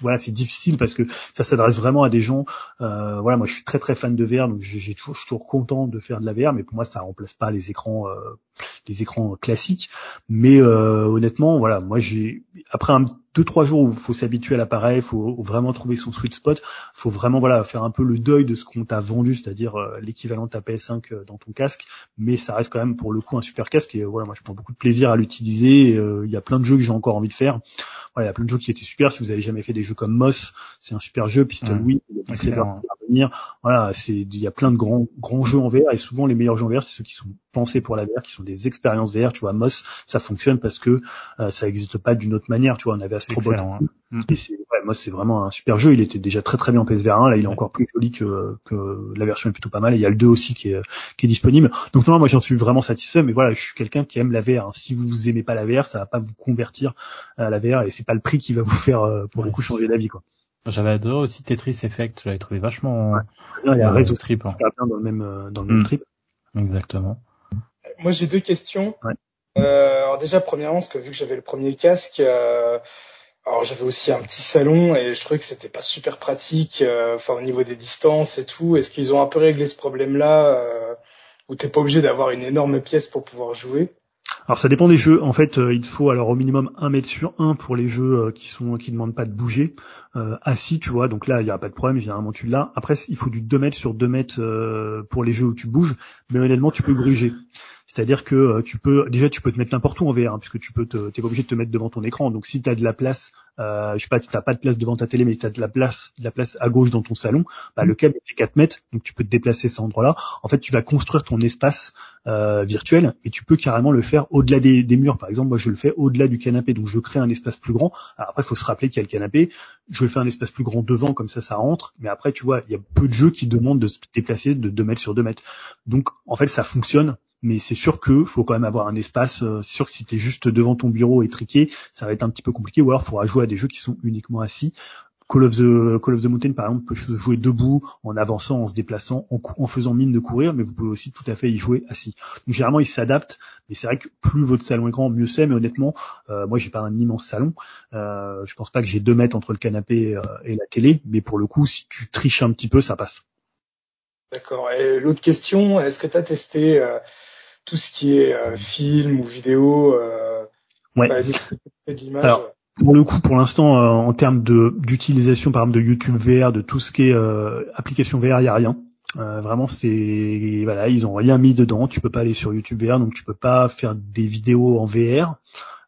voilà, c'est difficile parce que ça s'adresse vraiment à des gens. Euh, voilà, moi je suis très très fan de VR, donc j'ai toujours, je suis toujours content de faire de la VR, mais pour moi ça remplace pas les écrans, euh, les écrans classiques. Mais euh, honnêtement, voilà, moi j'ai après un deux trois jours où il faut s'habituer à l'appareil, il faut vraiment trouver son sweet spot, faut vraiment voilà faire un peu le deuil de ce qu'on t'a vendu, c'est-à-dire euh, l'équivalent de ta PS5 euh, dans ton casque, mais ça reste quand même pour le coup un super casque et voilà moi je prends beaucoup de plaisir à l'utiliser. Il y a plein de jeux que j'ai encore envie de faire. Voilà, il y a plein de jeux qui étaient super. Si vous avez jamais fait des jeux comme Moss, c'est un super jeu. Pistol mmh. oui, venir. Voilà, c'est il y a plein de grands grands jeux en VR et souvent les meilleurs jeux en VR c'est ceux qui sont pensés pour la VR, qui sont des expériences VR. Tu vois, Moss, ça fonctionne parce que ça n'existe pas d'une autre manière. Tu vois, on avait Hein. Mm. Et c'est, moi, c'est vraiment un super jeu. Il était déjà très très bien en PSVR 1. Là, il est encore plus joli que, que la version est plutôt pas mal. Et il y a le 2 aussi qui est, qui est disponible. Donc non, moi, j'en suis vraiment satisfait. Mais voilà, je suis quelqu'un qui aime la VR. Hein. Si vous aimez pas la VR, ça va pas vous convertir à la VR et c'est pas le prix qui va vous faire, euh, pour le coup, changer d'avis, quoi. J'avais adoré aussi Tetris Effect. Je l'avais trouvé vachement. il y a un réseau trip. Hein. Dans le même, euh, dans le même mm. trip. Exactement. Moi, j'ai deux questions. Euh, alors déjà, premièrement, parce que vu que j'avais le premier casque, euh, alors j'avais aussi un petit salon et je trouvais que c'était pas super pratique, euh, enfin au niveau des distances et tout. Est-ce qu'ils ont un peu réglé ce problème-là euh, où t'es pas obligé d'avoir une énorme pièce pour pouvoir jouer? Alors ça dépend des jeux. En fait, euh, il faut alors au minimum un mètre sur un pour les jeux euh, qui sont qui demandent pas de bouger. assis, tu vois. Donc là, il y a pas de problème. Généralement, tu l'as. Après, il faut du 2 mètres sur 2 mètres pour les jeux où tu bouges. Mais honnêtement, tu peux gruger. C'est-à-dire que euh, tu peux déjà tu peux te mettre n'importe où en VR hein, puisque tu peux te t'es pas obligé de te mettre devant ton écran. Donc si tu as de la place, euh, je sais pas, tu pas de place devant ta télé mais tu as de la place de la place à gauche dans ton salon, bah, le câble fait 4 mètres, donc tu peux te déplacer à cet endroit-là. En fait, tu vas construire ton espace euh, virtuel et tu peux carrément le faire au-delà des, des, murs. Par exemple, moi je le fais au-delà du canapé, donc je crée un espace plus grand. Alors après, il faut se rappeler qu'il y a le canapé. Je vais faire un espace plus grand devant, comme ça, ça rentre. Mais après, tu vois, il y a peu de jeux qui demandent de se déplacer de 2 mètres sur 2 mètres. Donc en fait, ça fonctionne mais c'est sûr que faut quand même avoir un espace. euh, c'est sûr que si t'es juste devant ton bureau étriqué, ça va être un petit peu compliqué. Ou alors, il faudra jouer à des jeux qui sont uniquement assis. Call of the Call of the Mountain par exemple peut jouer debout, en avançant, en se déplaçant, en, faisant mine de courir, mais vous pouvez aussi tout à fait y jouer assis. Donc généralement il s'adapte, mais c'est vrai que plus votre salon est grand, mieux c'est. Mais honnêtement, euh, moi j'ai pas un immense salon, euh, je pense pas que j'ai deux mètres entre le canapé euh, et la télé, mais pour le coup si tu triches un petit peu, ça passe. D'accord. Et l'autre question, est-ce que tu as testé euh, tout ce qui est euh, film ou vidéo euh, Ouais. bah, de l'image Alors, Pour le coup, pour l'instant, euh, en termes de d'utilisation, par exemple, de YouTube VR, de tout ce qui est euh, application VR, il y a rien. Euh, vraiment, c'est voilà, ils ont rien mis dedans. Tu peux pas aller sur YouTube VR, donc tu peux pas faire des vidéos en VR.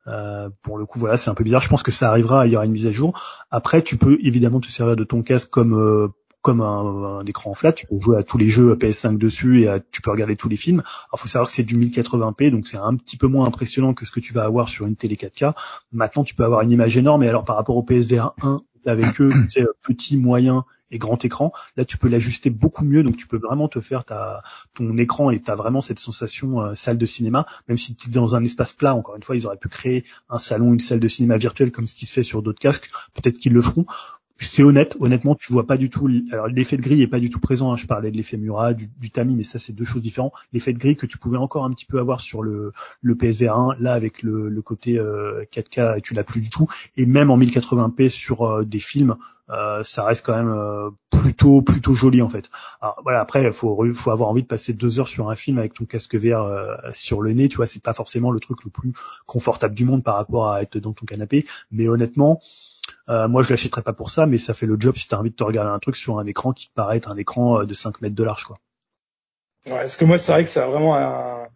Euh, pour le coup, voilà, c'est un peu bizarre. Je pense que ça arrivera. Il y aura une mise à jour. Après, tu peux évidemment te servir de ton casque comme euh, comme un, un écran flat. Tu peux jouer à tous les jeux PS5 dessus et à- tu peux regarder tous les films. Alors, faut savoir que c'est du 1080p, donc c'est un petit peu moins impressionnant que ce que tu vas avoir sur une télé 4K. Maintenant, tu peux avoir une image énorme. Et alors, par rapport au PSVR 1, avec eux, tu sais, petit, moyen et grand écran, là, tu peux l'ajuster beaucoup mieux. Donc, tu peux vraiment te faire ta, ton écran et tu as vraiment cette sensation euh, salle de cinéma, même si tu es dans un espace plat. Encore une fois, ils auraient pu créer un salon, une salle de cinéma virtuelle comme ce qui se fait sur d'autres casques. Peut-être qu'ils le feront. C'est honnête, honnêtement, tu vois pas du tout. Alors l'effet de grille est pas du tout présent. hein. Je parlais de l'effet Murat, du, du Tami, mais ça c'est deux choses différentes. L'effet de grille que tu pouvais encore un petit peu avoir sur le, le PSVR 1, là avec le, côté euh, 4K, tu l'as plus du tout. Et même en 1080p sur euh, des films, euh, ça reste quand même euh, plutôt plutôt joli en fait. Alors voilà, après faut faut avoir envie de passer deux heures sur un film avec ton casque euh, sur le nez, tu vois, c'est pas forcément le truc le plus confortable du monde par rapport à être dans ton canapé. Mais honnêtement, euh, moi je l'achèterais pas pour ça, mais ça fait le job si t'as envie de te regarder un truc sur un écran qui te paraît être un écran euh, de 5 mètres de large quoi. Ouais, parce que moi, c'est vrai que c'est vraiment un,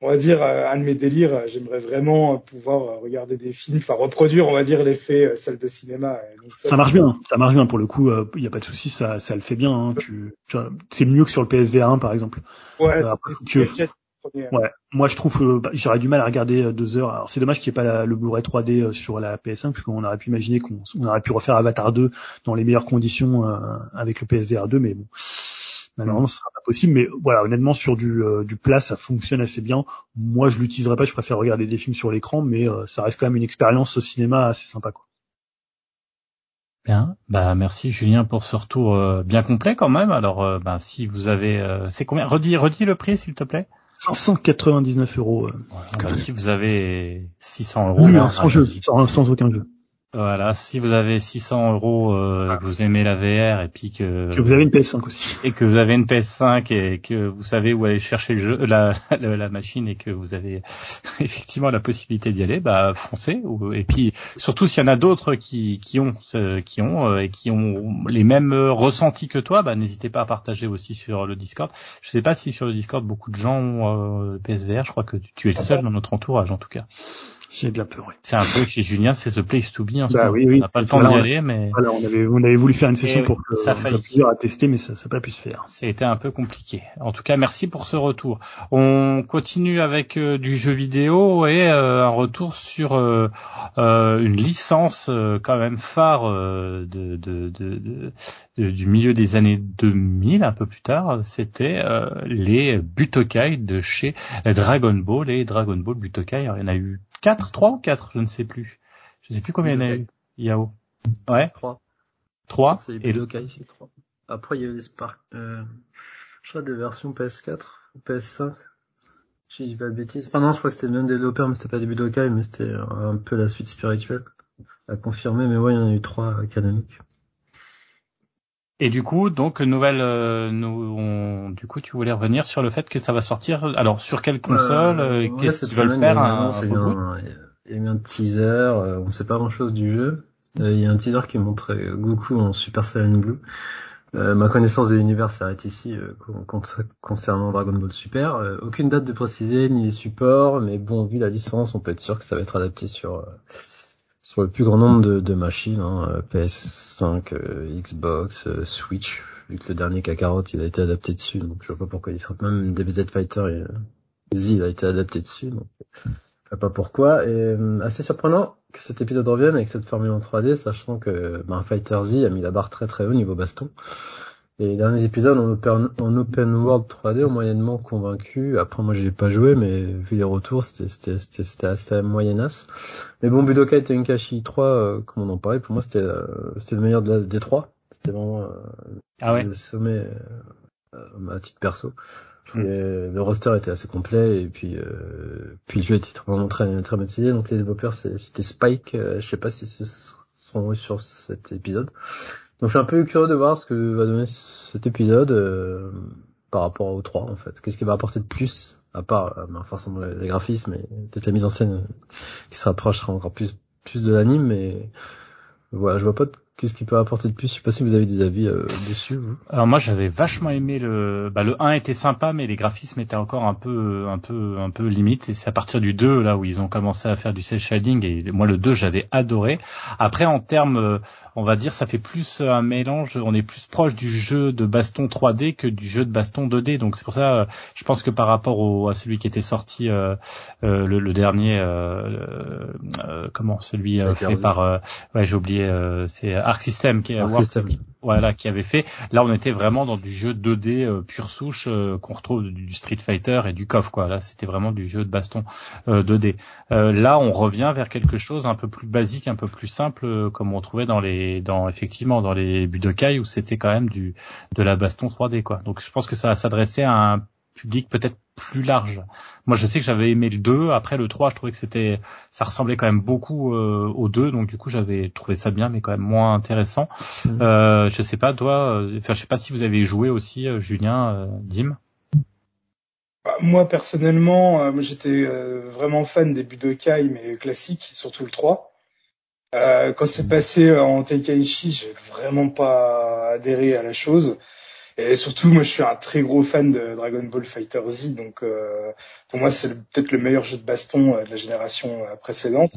on va dire, euh, un de mes délires. J'aimerais vraiment pouvoir euh, regarder des films, enfin reproduire, on va dire, l'effet salle de cinéma. Donc, Ça marche bien, ça marche bien pour le coup, il y a pas de souci, ça ça le fait bien. hein. Tu, tu c'est mieux que sur le PSVR 1 par exemple. Ouais, Euh, après, que- premier. Ouais, moi je trouve euh, bah, j'aurais du mal à regarder euh, deux heures. Alors c'est dommage qu'il n'y ait pas la- le Blu-ray 3D euh, sur la PS5 parce qu'on aurait pu imaginer qu'on on aurait pu refaire Avatar 2 dans les meilleures conditions euh, avec le PSVR 2, mais bon, malheureusement ce sera pas possible. Mais voilà, honnêtement sur du euh, du plat ça fonctionne assez bien. Moi je l'utiliserai pas, je préfère regarder des films sur l'écran, mais euh, ça reste quand même une expérience au cinéma assez sympa quoi. Bien, bah merci Julien pour ce retour euh, bien complet quand même. Alors, euh, ben si vous avez, euh, c'est combien? Redis, redis le prix s'il te plaît. 599 euros. euh. Bah, si vous avez 600 euros, Oui, là, hein, sans jeu, sans, sans aucun jeu. Voilà, si vous avez 600 euros, euh, que vous aimez la VR et puis que, Que vous avez une PS5 aussi. et que vous avez une PS5 (laughs) et que vous savez où aller chercher le jeu, la, (laughs) la, la machine et que vous avez (laughs) effectivement la possibilité d'y aller, bah foncez. Ou- Et puis surtout s'il y en a d'autres qui, qui ont qui ont euh, et qui ont les mêmes ressentis que toi, bah n'hésitez pas à partager aussi sur le Discord. Je sais pas si sur le Discord beaucoup de gens ont euh, PSVR. Je crois que tu- tu es le seul dans notre entourage en tout cas. J'ai bien peur, oui. C'est un peu chez Julien, c'est the place to be. En Bah oui, oui. On n'a pas le temps d'y aller, mais Voilà, on avait, on avait voulu faire une session Eh oui, pour que ça faillit. plusieurs à tester, mais ça n'a pas pu se faire. Été un peu compliqué. En tout cas, merci pour ce retour. On continue avec euh, du jeu vidéo et euh, un retour sur euh, une licence quand même phare de, de, de, de- du milieu des années 2000, un peu plus tard. C'était les Butokai de chez Dragon Ball et Dragon Ball Butokai. Alors, il y en a eu quatre, trois ou quatre, je ne sais plus. Je ne sais plus combien il y en a eu. Yao. Ouais, 3. trois. C'est Et Budokai, c'est 3. Après, il y a eu des Spark, euh, je crois des versions PS4, ou PS5. Si je dis pas de bêtises. Enfin non, je crois que c'était le même développeur, mais c'était pas des Budokai, mais c'était un peu la suite spirituelle. À confirmer, mais ouais, il y en a eu trois canoniques. Et du coup, donc nouvelle, euh, nous, on- du coup, tu voulais revenir sur le fait que ça va sortir. Alors, sur quelle console euh, ouais, Qu'est-ce qu'ils veulent faire il y un annonce, il y a eu un teaser, euh, on sait pas grand chose du jeu. Euh, il y a un teaser qui montre euh, Goku en Super Saiyan Blue. Euh, ma connaissance de l'univers s'arrête ici euh, con- con- concernant Dragon Ball Super. Euh, aucune date de préciser ni les supports, mais bon, vu la distance, on peut être sûr que ça va être adapté sur euh, sur le plus grand nombre de, de machines, hein, euh, PS5, euh, Xbox, euh, Switch. Vu que le dernier Kakarot, il a été adapté dessus, donc je vois pas pourquoi il serait même DBZ Fighter euh, Z, il a été adapté dessus, donc je sais pas pourquoi. Et euh, assez surprenant que cet épisode revienne avec cette formule en 3D, sachant que ben, Fighter Z a mis la barre très très haut niveau baston. Et les derniers épisodes en open, en open world 3D ont moyennement convaincu. Après, moi, je l'ai pas joué, mais vu les retours, c'était, c'était moyennasse. Mais bon, Budokai Tenkaichi 3, euh, comme on en parlait, pour moi, c'était, euh, c'était le meilleur de la, des trois. C'était vraiment euh, Ah ouais. le sommet euh, à titre perso. Trouvais Le roster était assez complet et puis euh, puis le jeu était vraiment très très maîtrisé. Donc les développeurs c'était Spike. euh, je sais pas si ce seront sur cet épisode. Donc je suis un peu curieux de voir ce que va donner cet épisode euh, par rapport au 3 en fait. Qu'est-ce qu'il va apporter de plus à part euh, ben, forcément les graphismes et peut-être la mise en scène euh, qui se rapprochera encore plus plus de l'anime mais voilà, je vois pas qu'est-ce qu'il peut apporter de plus. Je sais pas si vous avez des avis euh, dessus. Alors moi j'avais vachement aimé le bah le 1 était sympa mais les graphismes étaient encore un peu un peu un peu limite et c'est à partir du 2 là où ils ont commencé à faire du cel shading et moi le 2 j'avais adoré. Après en termes euh, on va dire ça fait plus un mélange, on est plus proche du jeu de baston 3D que du jeu de baston 2D donc c'est pour ça euh, je pense que par rapport au, à celui qui était sorti euh, euh, le, le dernier euh, euh, comment celui euh, fait par euh, ouais j'ai oublié euh, c'est Arc System qui est Arc System. Voilà qui avait fait Là, on était vraiment dans du jeu 2D euh, pure souche euh, qu'on retrouve du, Street Fighter et du KOF quoi. Là, c'était vraiment du jeu de baston euh, 2D. Euh, là, on revient vers quelque chose un peu plus basique, un peu plus simple, euh, comme on trouvait dans les, dans effectivement dans les Budokai où c'était quand même du de la baston 3D quoi. Donc, je pense que ça va à un public peut-être plus large. Moi, je sais que j'avais aimé le 2. Après le 3, je trouvais que c'était, ça ressemblait quand même beaucoup euh, au 2. Donc du coup, j'avais trouvé ça bien, mais quand même moins intéressant. Mhm. Euh, je sais pas, toi, euh, enfin, je sais pas si vous avez joué aussi, euh, Julien, euh, Dim. Bah, Moi personnellement, euh, j'étais euh, vraiment fan des Budokai mais classiques, surtout le 3. Euh, quand c'est passé en Tenkaichi, j'ai vraiment pas adhéré à la chose. Et surtout, moi, je suis un très gros fan de Dragon Ball Fighter Z, donc euh, pour moi, c'est peut-être le meilleur jeu de baston euh, de la génération euh, précédente.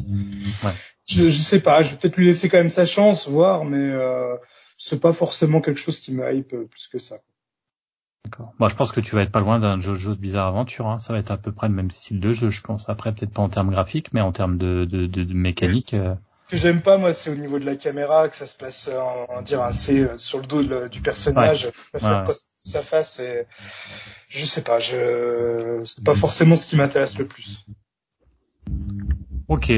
Ouais. Je, je sais pas, je vais peut-être lui laisser quand même sa chance, voir, mais euh, c'est pas forcément quelque chose qui me hype euh, plus que ça. D'accord. Moi, je pense que tu vas être pas loin d'un Jojo de Bizarre Aventure. Hein. Ça va être à peu près le même style de jeu, je pense. Après, peut-être pas en termes graphiques, mais en termes de, de, de, de mécanique. Que j'aime pas, moi, c'est au niveau de la caméra, que ça se passe, euh, on dire, assez euh, sur le dos du personnage. Je préfère Ouais. ça face et je sais pas, je, c'est pas forcément ce qui m'intéresse le plus. Ok.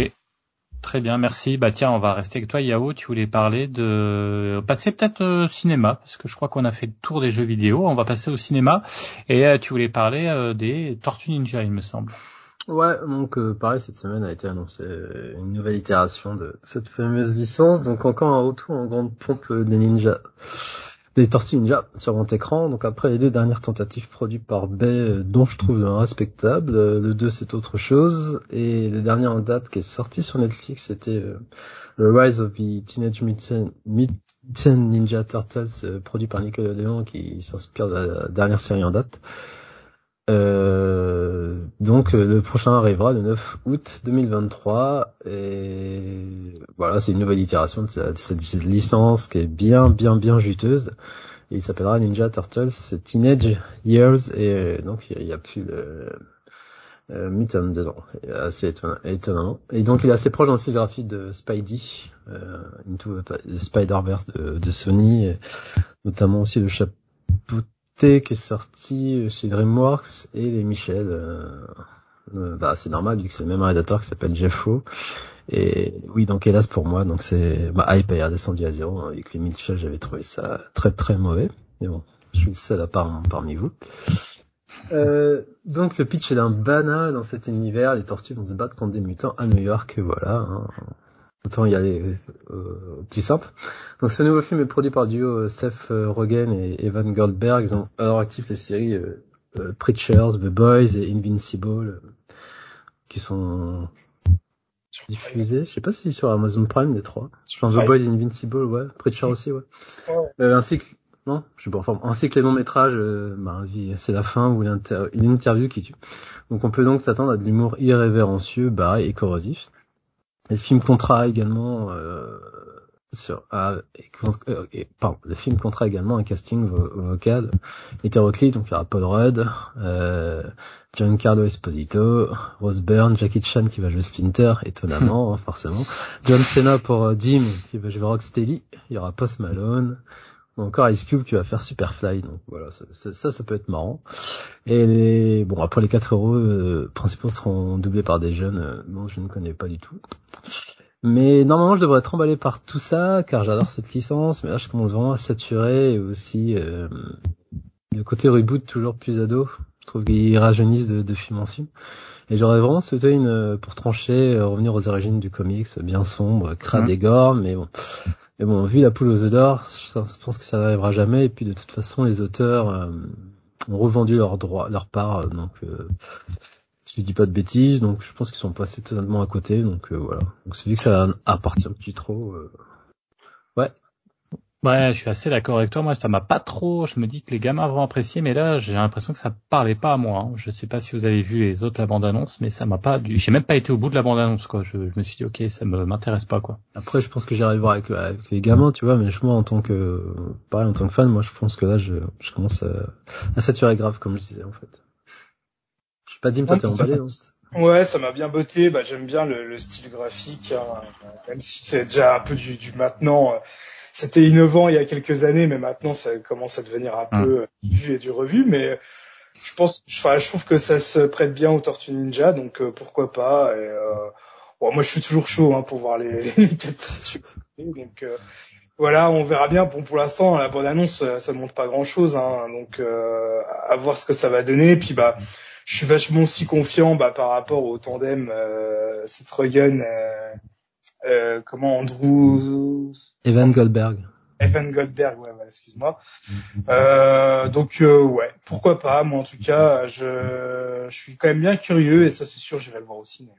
Très bien, merci. Bah tiens, on va rester avec toi, Yao. Tu voulais parler de passer peut-être au cinéma, parce que je crois qu'on a fait le tour des jeux vidéo. On va passer au cinéma. Et euh, tu voulais parler euh, des Tortues Ninja, il me semble. Ouais, donc euh, pareil, cette semaine a été annoncée euh, une nouvelle itération de cette fameuse licence. Donc encore un retour en grande pompe euh, des ninjas, des Tortues Ninja sur grand écran. Donc après les deux dernières tentatives produites par Bay, euh, dont je trouve un respectable, le 2 c'est autre chose. Et le dernier en date qui est sorti sur Netflix, c'était The Rise of the Teenage Mutant, Ninja Turtles, produit par Nickelodeon, qui s'inspire de la dernière série en date. Euh, donc euh, le prochain arrivera le 9 août 2023 et voilà c'est une nouvelle itération de cette, licence qui est bien bien bien juteuse. Et il s'appellera Ninja Turtles Teenage Years. Et euh, donc il n'y a, plus le Mutant dedans. Assez étonnant, et donc il est assez proche dans le style graphique de Spidey euh, Into the Spider-Verse de, Sony. Notamment aussi le chapeau T qui est sorti chez DreamWorks et les Michel. Euh, euh, bah c'est normal vu que c'est le même réalisateur qui s'appelle Jeff. Et oui donc hélas pour moi donc c'est ma hype est redescendue à zéro hein, avec les Michel j'avais trouvé ça très très mauvais. Mais bon je suis le seul à part parmi vous. Euh, donc le pitch est d'un banal dans cet univers, les tortues vont se battre contre des mutants à New York, voilà. Hein. Autant y aller euh, plus simple. Donc ce nouveau film est produit par le duo euh, Seth euh, Rogen et Evan Goldberg. Ils ont alors actif les séries euh, euh, Preachers, The Boys et Invincible euh, qui sont diffusées. Je sais pas si sur Amazon Prime les trois. Enfin, The. Boys et Invincible, ouais. Preacher aussi, ouais. Ouais. Euh, ainsi que non, je suis pas en forme. Ainsi que les longs métrages, euh, bah, c'est la fin ou interview qui tue. Donc on peut donc s'attendre à de l'humour irrévérencieux, barré et corrosif. Le film comptera également euh, sur ah, et, euh, et- pardon, le film également un casting vo- vocal hétéroclite, donc il y aura Paul Rudd, euh, Giancarlo Esposito, Rose Byrne, Jackie Chan qui va jouer Splinter, étonnamment, (laughs) hein, forcément, John Cena pour euh, Dim qui va jouer Rocksteady, il y aura Post Malone, encore Ice Cube qui va faire Superfly, donc voilà, ça, ça, peut être marrant. Et les, bon, après les quatre héros euh, principaux seront doublés par des jeunes euh, dont je ne connais pas du tout. Mais normalement, je devrais être emballé par tout ça, car j'adore cette licence, mais là, je commence vraiment à saturer, et aussi euh, le côté reboot toujours plus ado. Je trouve qu'ils rajeunissent de, de film en film. Et j'aurais vraiment souhaité une, euh, pour trancher, euh, revenir aux origines du comics, bien sombre, crade Mhm. et gore, mais bon. Mais bon, vu la poule aux œufs d'or, je pense que ça n'arrivera jamais, et puis de toute façon, les auteurs euh, ont revendu leur droit, leur part, euh, donc, euh, je dis pas de bêtises, donc je pense qu'ils sont passés totalement à côté, donc euh, voilà. Donc c'est vu que ça appartient plus trop, euh, Ouais, je suis assez d'accord avec toi. Moi, ça m'a pas trop. Je me dis que les gamins vont apprécier, mais là, j'ai l'impression que ça parlait pas à moi. hein. Je sais pas si vous avez vu les autres la bande annonce, mais ça m'a pas. du- J'ai même pas été au bout de la bande annonce, quoi. Je, je me suis dit, ok, ça me m'intéresse pas, quoi. Après, je pense que j'irai voir avec, avec les gamins, tu vois, mais je- moi, en tant que, pareil, en tant que fan, moi, je pense que là, je, je commence à, à saturer grave, comme je disais, en fait. Je sais pas, Dim, toi, Ouais, t'es ça- emballé, hein Ouais, ça m'a bien botté. Bah, j'aime bien le, le style graphique, hein, même si c'est déjà un peu du, du maintenant. C'était innovant il y a quelques années, mais maintenant ça commence à devenir un Mm. peu vu et du revu. Mais je pense, enfin, je trouve que ça se prête bien aux Tortues Ninja, donc euh, pourquoi pas. Et, euh, bon, moi, je suis toujours chaud hein, pour voir les, (laughs) les. Donc euh, voilà, on verra bien. Bon, pour l'instant, la bonne annonce, euh, ça montre pas grand chose, hein, donc euh, à voir ce que ça va donner. Puis bah je suis vachement aussi confiant bah, par rapport au tandem euh, Seth Rogen, euh, comment Andrew Evan Goldberg. Evan Goldberg, ouais, excuse-moi. Euh, donc euh, ouais, pourquoi pas. Moi en tout cas, je, je suis quand même bien curieux et ça c'est sûr, j'irai le voir au ciné.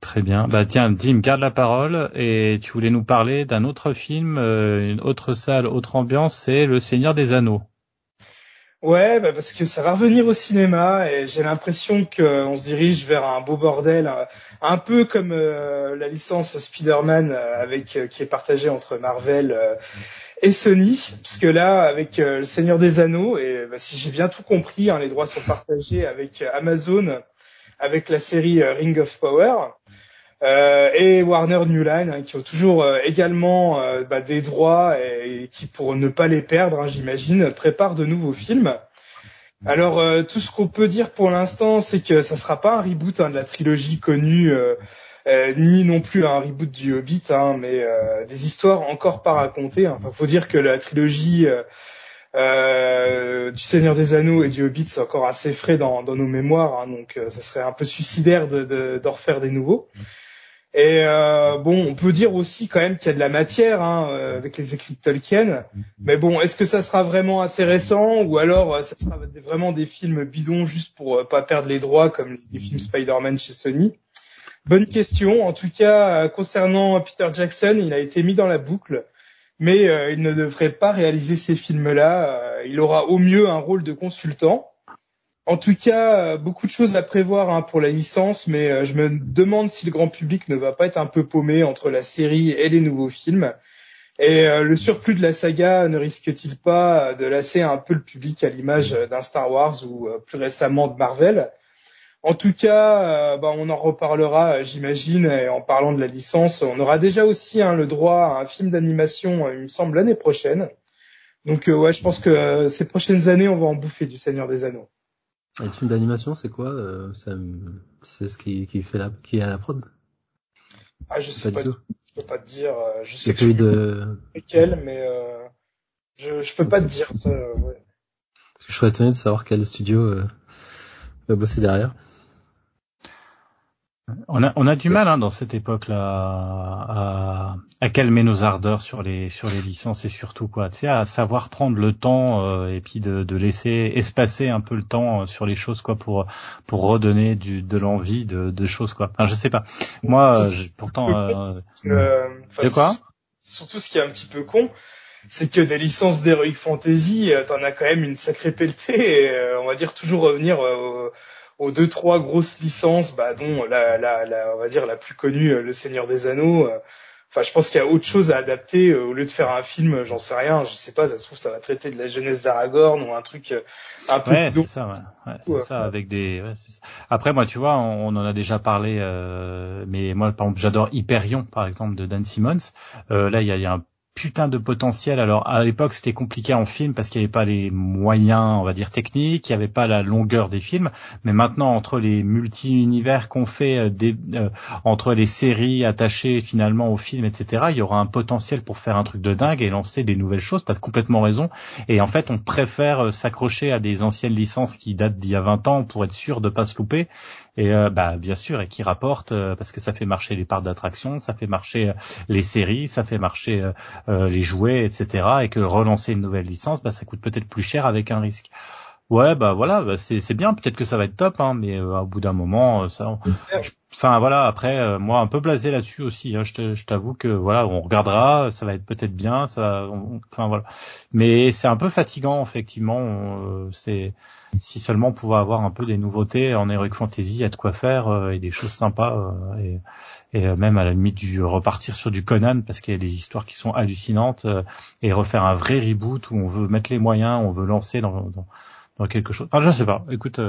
Très bien. Bah tiens, Dim, garde la parole et tu voulais nous parler d'un autre film, euh, une autre salle, autre ambiance, c'est Le Seigneur des Anneaux. Ouais, bah parce que ça va revenir au cinéma et j'ai l'impression qu'on se dirige vers un beau bordel, un, peu comme euh, la licence Spider-Man euh, avec euh, qui est partagée entre Marvel et Sony, parce que là, avec le Seigneur des Anneaux, et bah, si j'ai bien tout compris, hein, les droits sont partagés avec Amazon, avec la série Ring of Power. Euh, et Warner New Line hein, qui ont toujours euh, également euh, bah, des droits et, qui pour ne pas les perdre hein, j'imagine préparent de nouveaux films alors tout ce qu'on peut dire pour l'instant c'est que ça sera pas un reboot hein, de la trilogie connue ni non plus un reboot du Hobbit mais des histoires encore pas racontées. Enfin, faut dire que la trilogie du Seigneur des Anneaux et du Hobbit c'est encore assez frais dans, nos mémoires donc euh, ça serait un peu suicidaire de, d'en refaire des nouveaux et euh, bon, on peut dire aussi quand même qu'il y a de la matière hein, euh, avec les écrits de Tolkien. Mais bon, est-ce que ça sera vraiment intéressant ou alors euh, ça sera vraiment des films bidons juste pour euh, pas perdre les droits comme les films Spider-Man chez Sony? Bonne question. En tout cas, concernant Peter Jackson, il a été mis dans la boucle, mais il ne devrait pas réaliser ces films-là. Il aura au mieux un rôle de consultant. En tout cas, euh, beaucoup de choses à prévoir hein, pour la licence, mais euh, je me demande si le grand public ne va pas être un peu paumé entre la série et les nouveaux films. Et euh, le surplus de la saga ne risque-t-il pas de lasser un peu le public à l'image d'un Star Wars ou plus récemment de Marvel? En tout cas, bah, on en reparlera, j'imagine, en parlant de la licence. On aura déjà aussi hein, le droit à un film d'animation, il me semble, l'année prochaine. Donc ouais, je pense que ces prochaines années, on va en bouffer du Seigneur des Anneaux. Et le film d'animation, c'est quoi euh, C'est ce qui, qui fait la, qui est à la prod? Ah, je sais Pas pas, du tout. je peux pas te dire. euh, Je sais que pas je de... lequel, mais euh, je je peux pas te dire ça. ouais. Je serais étonné de savoir quel studio euh, va bosser derrière. On a, on a du mal hein, dans cette époque-là à, à calmer nos ardeurs sur les sur les licences et surtout quoi, tu sais, à savoir prendre le temps euh, et puis de, de laisser espacer un peu le temps euh, sur les choses quoi pour pour redonner du de l'envie de, de choses quoi. Enfin, je sais pas. Moi, euh, je- pourtant, euh, Euh, De quoi? surtout- ce qui est un petit peu con, c'est que des licences d'Heroic Fantasy, t'en as quand même une sacrée pelletée. Et, euh, on va dire toujours revenir aux deux trois grosses licences, bah, dont la, la, la, on va dire la plus connue, euh, Le Seigneur des Anneaux. euh. Enfin, je pense qu'il y a autre chose à adapter euh, au lieu de faire un film. J'en sais rien, je sais pas. Ça se trouve, ça va traiter de la jeunesse d'Aragorn ou un truc un peu Ouais, c'est ça. Ouais. Ouais, c'est ça avec des. ouais, c'est ça. Après, moi, tu vois, on, on en a déjà parlé, euh, mais moi, par exemple, j'adore Hyperion, par exemple, de Dan Simmons. Euh, là, il y a, il y a un putain de potentiel. Alors à l'époque c'était compliqué en film parce qu'il n'y avait pas les moyens, on va dire techniques, il n'y avait pas la longueur des films. Mais maintenant entre les multi-univers qu'on fait, euh, des, euh, entre les séries attachées finalement aux films, etc., il y aura un potentiel pour faire un truc de dingue et lancer des nouvelles choses. T'as complètement raison. Et en fait on préfère euh, s'accrocher à des anciennes licences qui datent d'il y a 20 ans pour être sûr de pas se louper et euh, bah bien sûr et qui rapporte euh, parce que ça fait marcher les parcs d'attraction, ça fait marcher les séries, ça fait marcher les jouets, etc. Et que relancer une nouvelle licence, bah ça coûte peut-être plus cher avec un risque. Ouais, bah voilà, bah, c'est bien. Peut-être que ça va être top, hein, mais au bout d'un moment, ça. Enfin voilà, après moi un peu blasé là-dessus aussi. Hein, je t'avoue que voilà, on regardera, ça va être peut-être bien, ça. enfin voilà, mais c'est un peu fatigant effectivement. c'est si seulement on pouvait avoir un peu des nouveautés en Heroic Fantasy, il y a de quoi faire euh, et des choses sympas euh, et, et, euh, même à la limite du repartir sur du Conan parce qu'il y a des histoires qui sont hallucinantes et refaire un vrai reboot où on veut mettre les moyens, on veut lancer dans, dans, dans quelque chose. Enfin, je sais pas. Écoute,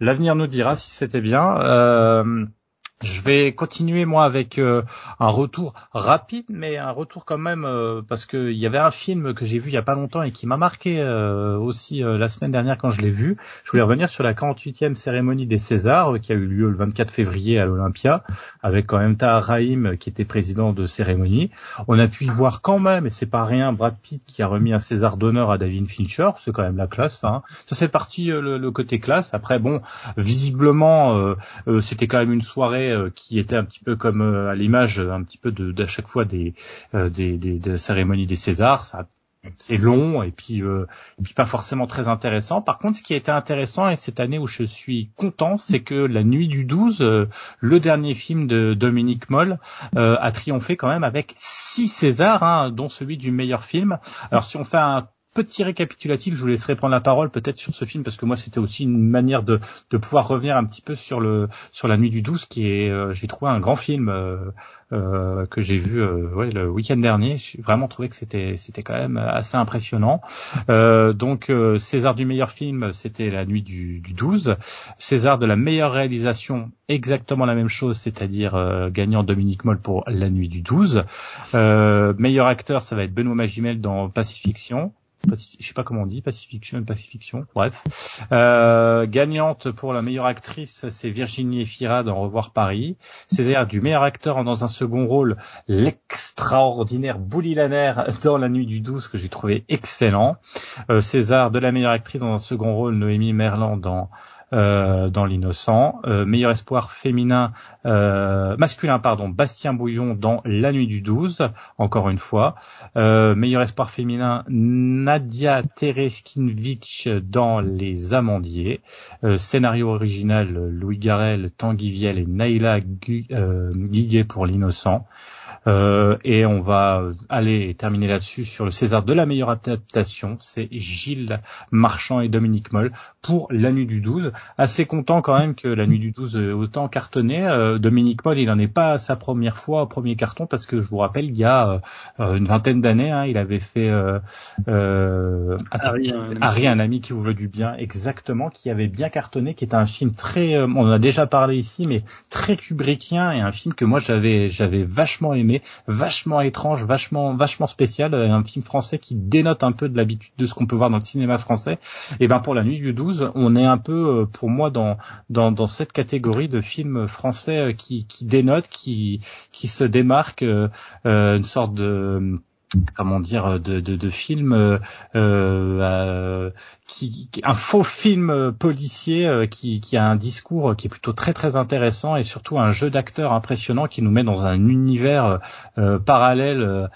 l'avenir nous dira si c'était bien. Je vais continuer moi avec euh, un retour rapide, mais un retour quand même euh, parce qu'il y avait un film que j'ai vu il y a pas longtemps et qui m'a marqué euh, aussi la semaine dernière quand je l'ai vu. Je voulais revenir sur la 48e cérémonie des Césars qui a eu lieu le 24 février à l'Olympia avec quand même Tahar Rahim qui était président de cérémonie. On a pu y voir quand même, et c'est pas rien, Brad Pitt qui a remis un César d'honneur à David Fincher, c'est quand même la classe. Hein. Ça fait partie le, le, côté classe. Après bon, visiblement c'était quand même une soirée euh, qui était un petit peu comme euh, à l'image un petit peu de d'à chaque fois des, euh, des, des, des cérémonies des Césars. Ça c'est long et puis et puis pas forcément très intéressant. Par contre, ce qui a été intéressant et cette année où je suis content, c'est que La Nuit du 12, le dernier film de Dominique Moll, a triomphé quand même avec six Césars, hein, dont celui du meilleur film. Alors si on fait un petit récapitulatif, je vous laisserai prendre la parole peut-être sur ce film parce que moi c'était aussi une manière de, de pouvoir revenir un petit peu sur le sur la nuit du 12 qui est euh, j'ai trouvé un grand film euh, euh, que j'ai vu ouais, le week-end dernier. J'ai vraiment trouvé que c'était c'était quand même assez impressionnant. donc César du meilleur film, c'était la nuit du, du 12. César de la meilleure réalisation, exactement la même chose, c'est-à-dire gagnant Dominique Moll pour la nuit du 12. meilleur acteur, ça va être Benoît Magimel dans Pacifiction je sais pas comment on dit, Pacifiction, Pacifiction, bref. Euh, gagnante pour la meilleure actrice, c'est Virginie Efira dans Revoir Paris. Césaire du meilleur acteur dans un second rôle, l'extraordinaire Bouli Laner dans La Nuit du 12 que j'ai trouvé excellent. Euh, César de la meilleure actrice dans un second rôle, Noémie Merland dans dans l'innocent. Euh, meilleur espoir féminin, euh, masculin pardon, Bastien Bouillon dans La Nuit du 12, encore une fois. meilleur espoir féminin, Nadia Tereskinvich dans Les Amandiers. scénario original, Louis Garel, Tanguy Viel et Naïla Guiguet pour l'innocent. Euh, et on va aller terminer là-dessus sur le César de la meilleure adaptation. C'est Gilles Marchand et Dominique Moll pour La Nuit du 12. Assez content quand même que La Nuit du 12 ait autant cartonné. Euh, Dominique Moll, il n'en est pas à sa première fois au premier carton parce que je vous rappelle, il y a euh, une vingtaine d'années, hein, il avait fait Harry, un ami qui vous veut du bien, exactement, qui avait bien cartonné, qui est un film très, on en a déjà parlé ici, mais très kubrickien et un film que moi j'avais j'avais vachement aimé vachement étrange, vachement vachement spécial, euh, un film français qui dénote un peu de l'habitude de ce qu'on peut voir dans le cinéma français. Et ben pour la nuit du 12, on est un peu euh, pour moi dans dans, dans cette catégorie de films français euh, qui qui dénotent, qui qui se démarquent, une sorte de comment dire de, de, de film euh, euh, qui, un faux film policier euh, qui, qui a un discours qui est plutôt très très intéressant et surtout un jeu d'acteurs impressionnant qui nous met dans un univers euh, parallèle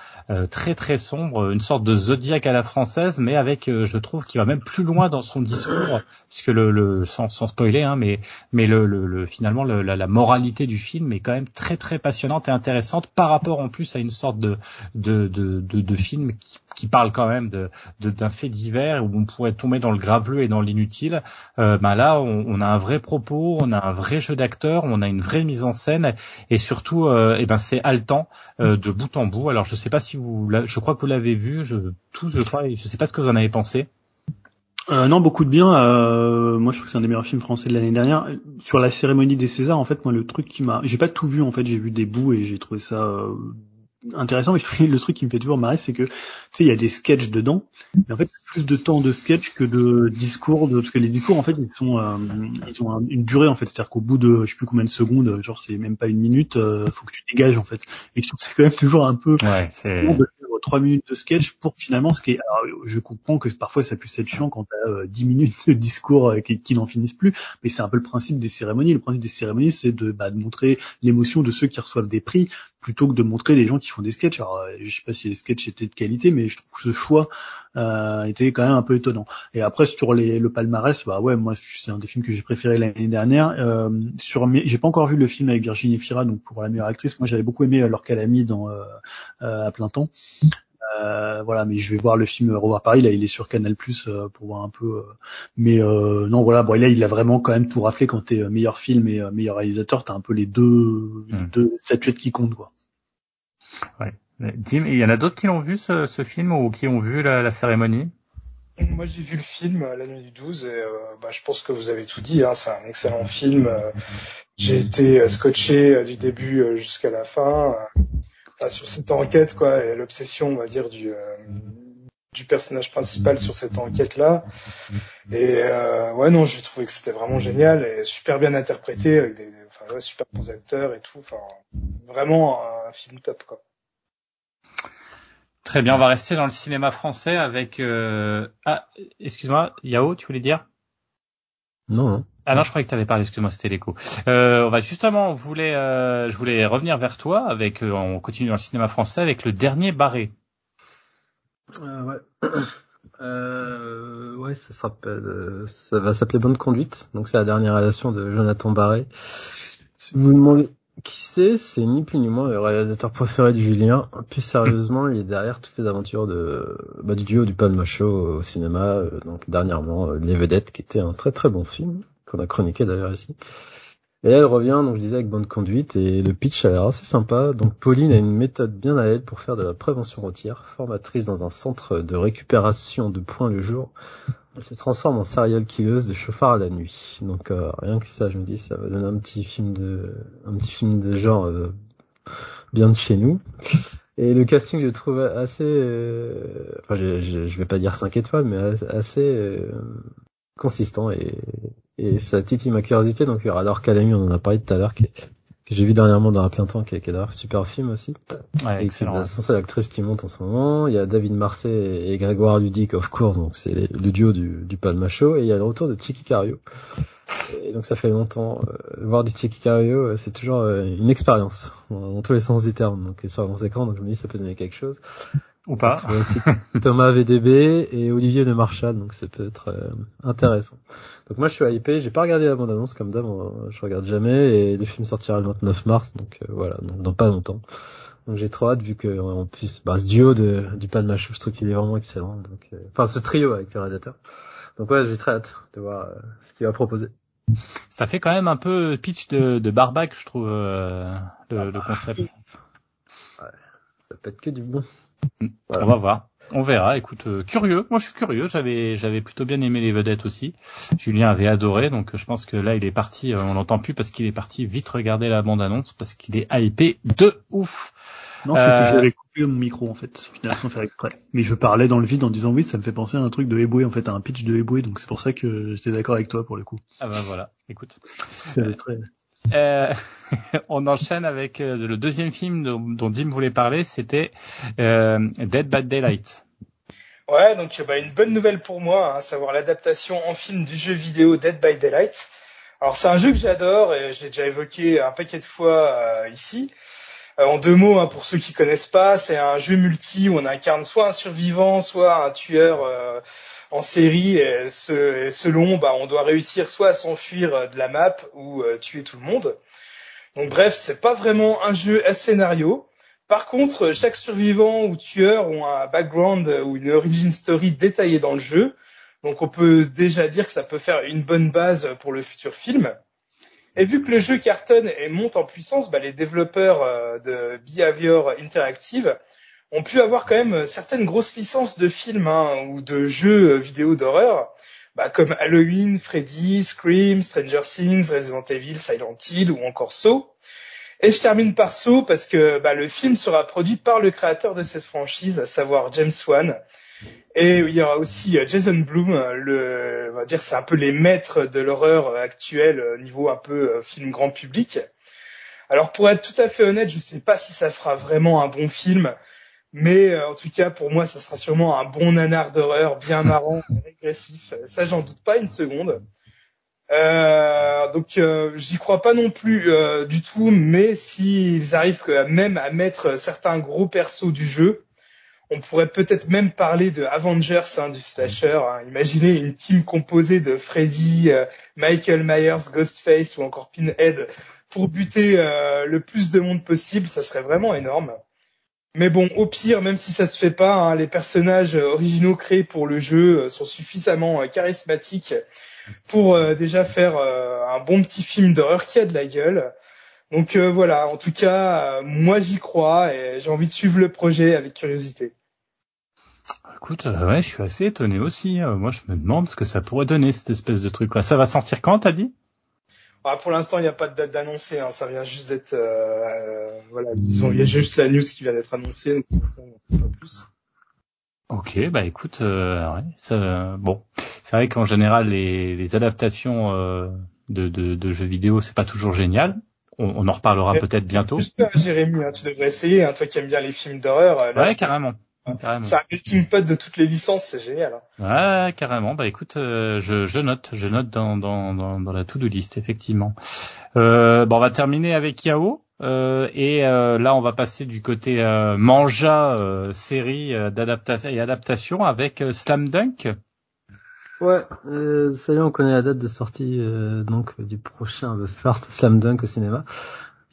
très très sombre une sorte de zodiaque à la française mais avec je trouve qui va même plus loin dans son discours puisque le, le sans, sans spoiler hein, mais mais le, le, finalement la, la, moralité du film est quand même très très passionnante et intéressante par rapport en plus à une sorte de de, de de, de films qui, qui parlent quand même de d'un fait divers où on pourrait tomber dans le graveleux et dans l'inutile. Euh, ben là, on, on, a un vrai propos, on a un vrai jeu d'acteurs, on a une vraie mise en scène et surtout, euh, eh ben c'est haletant euh, de bout en bout. Alors je sais pas si vous, je crois que vous l'avez vu, je, tous je crois, je sais pas ce que vous en avez pensé. Euh, non, beaucoup de bien. Euh, moi, je trouve que c'est un des meilleurs films français de l'année dernière. Sur la cérémonie des Césars, en fait, moi, le truc qui m'a, j'ai pas tout vu. En fait, j'ai vu des bouts et j'ai trouvé ça euh, intéressant, mais le truc qui me fait toujours marrer, c'est que tu sais, il y a des sketchs dedans, mais en fait plus de temps de sketch que de discours, de... parce que les discours en fait ils sont euh, ils ont une durée en fait, c'est-à-dire qu'au bout de je sais plus combien de secondes, genre c'est même pas une minute, euh, faut que tu dégages en fait. Et je trouve que c'est quand même toujours un peu Ouais, c'est trois minutes de sketch pour finalement ce qui est alors, je comprends que parfois ça puisse être chiant quand t'as euh, 10 minutes de discours euh, qui, n'en finissent plus mais c'est un peu le principe des cérémonies. Le principe des cérémonies c'est de, bah, de montrer l'émotion de ceux qui reçoivent des prix plutôt que de montrer les gens qui font des sketchs. Alors euh, je sais pas si les sketchs étaient de qualité mais je trouve que ce choix euh, était quand même un peu étonnant. Et après sur les, le palmarès bah ouais moi c'est un des films que j'ai préféré l'année dernière. Euh, sur mes- j'ai pas encore vu le film avec Virginie Fira donc pour la meilleure actrice moi j'avais beaucoup aimé a mis dans à plein temps euh, voilà, mais je vais voir le film Revoir Paris. Là, il est sur Canal Plus pour voir un peu. euh, mais euh, non, voilà. Bon, là, il a vraiment quand même tout raflé. Quand t'es euh, meilleur film et euh, meilleur réalisateur, t'as un peu les deux, les Mm. deux statuettes qui comptent, quoi. Dim, il y en a d'autres qui l'ont vu ce, ce film ou qui ont vu la, la cérémonie? Moi, j'ai vu le film euh, La Nuit du 12 et euh, bah, je pense que vous avez tout dit. Hein, c'est un excellent film. Euh, J'ai été euh, scotché euh, du début euh, jusqu'à la fin euh, enfin, sur cette enquête, quoi, et l'obsession, on va dire, du euh, du personnage principal sur cette enquête-là. Et euh, ouais, non, j'ai trouvé que c'était vraiment génial et super bien interprété avec des, des- enfin, ouais, super bons acteurs et tout. Enfin, vraiment un film top, quoi. Très bien, on va rester dans le cinéma français avec... Euh... Ah, excuse-moi, Yao, tu voulais dire? Non, non. Ah non, je croyais que tu avais parlé, excuse-moi, c'était l'écho. Euh, on va justement, on voulait, euh, je voulais revenir vers toi avec, euh, on continue dans le cinéma français avec le dernier barré. Euh, ouais. (coughs) Euh, ouais, ça s'appelle, euh, ça va s'appeler Bonne Conduite. Donc c'est la dernière réalisation de Jonathan Barré. Si vous vous demandez qui c'est, c'est ni plus ni moins le réalisateur préféré de Julien. Plus sérieusement, il est derrière toutes les aventures de, bah, du duo du Palma Show au cinéma. euh, donc dernièrement, Les Vedettes, qui était un très très bon film qu'on a chroniqué d'ailleurs ici. Et elle revient, donc je disais, avec bonne conduite, et le pitch a l'air assez sympa. Donc Pauline a une méthode bien à elle pour faire de la prévention routière, formatrice dans un centre de récupération de points le jour. Elle se transforme en serial killeuse de chauffard à la nuit. Donc euh, rien que ça, je me dis, ça va donner un petit film de, un petit film de genre euh, bien de chez nous. Et le casting, je trouve assez, euh, enfin, je, je, je vais pas dire 5 étoiles, mais assez euh, consistant et, et ça titille ma curiosité. Donc il y aura Laure Calamy, on en a parlé tout à l'heure, qui est- que j'ai vu dernièrement dans Un plein temps, qui est, qui est d'ailleurs super film aussi. Ouais, excellent. c'est l'actrice qui monte en ce moment. Il y a David Marseille et Grégoire Ludic, of course, donc c'est le duo du, du Palma Show. Et il y a le retour de Chicky Cario. Et donc ça fait longtemps. euh, voir du Cario, euh, c'est toujours euh, une expérience, dans, dans tous les sens du terme. Donc sur grand écran, donc je me dis ça peut donner quelque chose. Ou pas. Thomas VDB et Olivier Le Marchal, donc ça peut être euh, intéressant. Donc moi je suis hypé, j'ai pas regardé la bande-annonce comme d'hab, euh, je regarde jamais, et le film sortira le 29 mars, donc euh, voilà, donc dans pas longtemps. Donc j'ai trop hâte vu que en plus, bah, ce duo de, du Palma Show, je trouve qu'il est vraiment excellent. Donc, euh, enfin ce trio avec le réalisateur. Donc ouais, j'ai très hâte de voir euh, ce qu'il va proposer. Ça fait quand même un peu pitch de, de Barbac, je trouve, euh, le, le concept. Ça peut être que du bon. On va voir. On verra. Écoute, euh, curieux. Moi, je suis curieux. J'avais, j'avais plutôt bien aimé les vedettes aussi. Julien avait adoré, donc euh, je pense que là, il est parti. euh, on l'entend plus parce qu'il est parti vite regarder la bande-annonce parce qu'il est hypé de ouf. Non, c'est Euh, que j'avais coupé mon micro en fait, finalement sans faire exprès. Mais je parlais dans le vide en disant oui, ça me fait penser à un truc de Eboué en fait, à un pitch de Eboué, donc c'est pour ça que j'étais d'accord avec toi pour le coup. Ah ben voilà. Écoute. C'est très... Euh, (laughs) on enchaîne avec euh, le deuxième film dont, Dim voulait parler. C'était euh, Dead by Daylight. Ouais, donc bah, une bonne nouvelle pour moi, hein, à savoir l'adaptation en film du jeu vidéo Dead by Daylight. Alors c'est un jeu que j'adore et je l'ai déjà évoqué un paquet de fois euh, ici. Euh, en deux mots, hein, pour ceux qui connaissent pas, c'est un jeu multi où on incarne soit un survivant, soit un tueur euh, en série. Et selon, bah, on doit réussir soit à s'enfuir euh, de la map ou euh, tuer tout le monde. Donc bref, c'est pas vraiment un jeu à scénario. Par contre, chaque survivant ou tueur ont un background ou une origin story détaillée dans le jeu. Donc on peut déjà dire que ça peut faire une bonne base pour le futur film. Et vu que le jeu cartonne et monte en puissance, bah, les développeurs euh, de Behavior Interactive ont pu avoir quand même certaines grosses licences de films hein, ou de jeux vidéo d'horreur, bah, comme Halloween, Freddy, Scream, Stranger Things, Resident Evil, Silent Hill ou encore Saw. Et je termine par Saw parce que bah, le film sera produit par le créateur de cette franchise, à savoir James Wan. Et il y aura aussi euh, Jason Blum, le, on va dire c'est un peu les maîtres de l'horreur actuelle, euh, niveau un peu euh, film grand public. Alors pour être tout à fait honnête, je sais pas si ça fera vraiment un bon film, mais en tout cas pour moi ça sera sûrement un bon nanar d'horreur, bien marrant, (laughs) régressif. Ça j'en doute pas une seconde. Euh, donc euh, j'y crois pas non plus euh, du tout, mais s'ils arrivent même à mettre certains gros persos du jeu, on pourrait peut-être même parler de Avengers hein, du slasher. Hein. Imaginez une team composée de Freddy, Michael Myers, Ghostface ou encore Pinhead pour buter le plus de monde possible, ça serait vraiment énorme. Mais bon, au pire, même si ça se fait pas, hein, les personnages originaux créés pour le jeu sont suffisamment charismatiques pour euh, déjà faire euh, un bon petit film d'horreur qui a de la gueule. Donc euh, voilà, en tout cas, moi j'y crois et j'ai envie de suivre le projet avec curiosité. Écoute, ouais, je suis assez étonné aussi. moi, je me demande ce que ça pourrait donner cette espèce de truc. Là, ça va sortir quand, t'as dit? Ah, Pour l'instant, il n'y a pas de date d'annoncer. Hein. Ça vient juste d'être, voilà, disons, il y a juste la news qui vient d'être annoncée. Donc pour l'instant, on sait pas plus. Ok, bah écoute, ouais, ça, bon, c'est vrai qu'en général, les, les adaptations euh, de, de, de, jeux vidéo, c'est pas toujours génial. On, on en reparlera peut-être bientôt. Jérémy, hein, tu devrais essayer, hein, toi qui aimes bien les films d'horreur. Euh, ouais, carrément. C'est un ultime pot de toutes les licences, c'est génial. Hein. Ouais, carrément. Bah écoute, euh, je, je, note, je note dans, dans, dans, dans la to-do list, effectivement. Euh, bon, on va terminer avec Yao. Euh, et euh, là, on va passer du côté manga série d'adaptation et adaptation avec Slam Dunk. Ouais, euh, ça y est, on connaît la date de sortie euh, donc du prochain The First Slam Dunk au cinéma.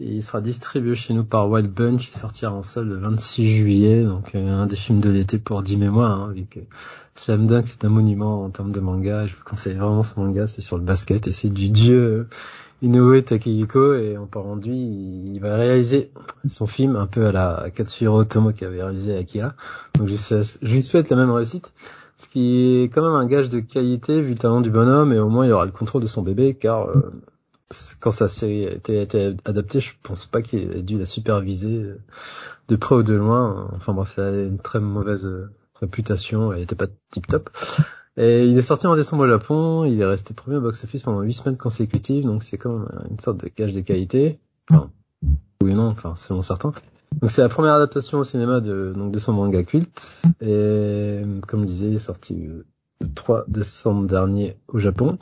Il sera distribué chez nous par Wild Bunch, il sortira en salle le 26 juillet, donc euh, un des films de l'été pour 10 mémoires, hein, vu que Slam Dunk c'est un monument en termes de manga, je vous conseille vraiment ce manga, c'est sur le basket et c'est du dieu Inoue Takehiko. Et en parlant de lui, il va réaliser son film un peu à la Katsuhiro Otomo qui avait réalisé Akira. Donc je lui souhaite la même réussite ce qui est quand même un gage de qualité vu le talent du bonhomme et au moins il aura le contrôle de son bébé car euh, quand sa série a été, adaptée je pense pas qu'il ait dû la superviser euh, de près ou de loin. Enfin bref ça a une très mauvaise euh, réputation elle était pas tip top et il est sorti en décembre au Japon il est resté premier au box-office pendant huit semaines consécutives donc c'est quand même une sorte de gage de qualité. Enfin oui non enfin selon certains. Donc c'est la première adaptation au cinéma de donc de son manga culte. Et comme je disais, il est sorti 3 décembre dernier au Japon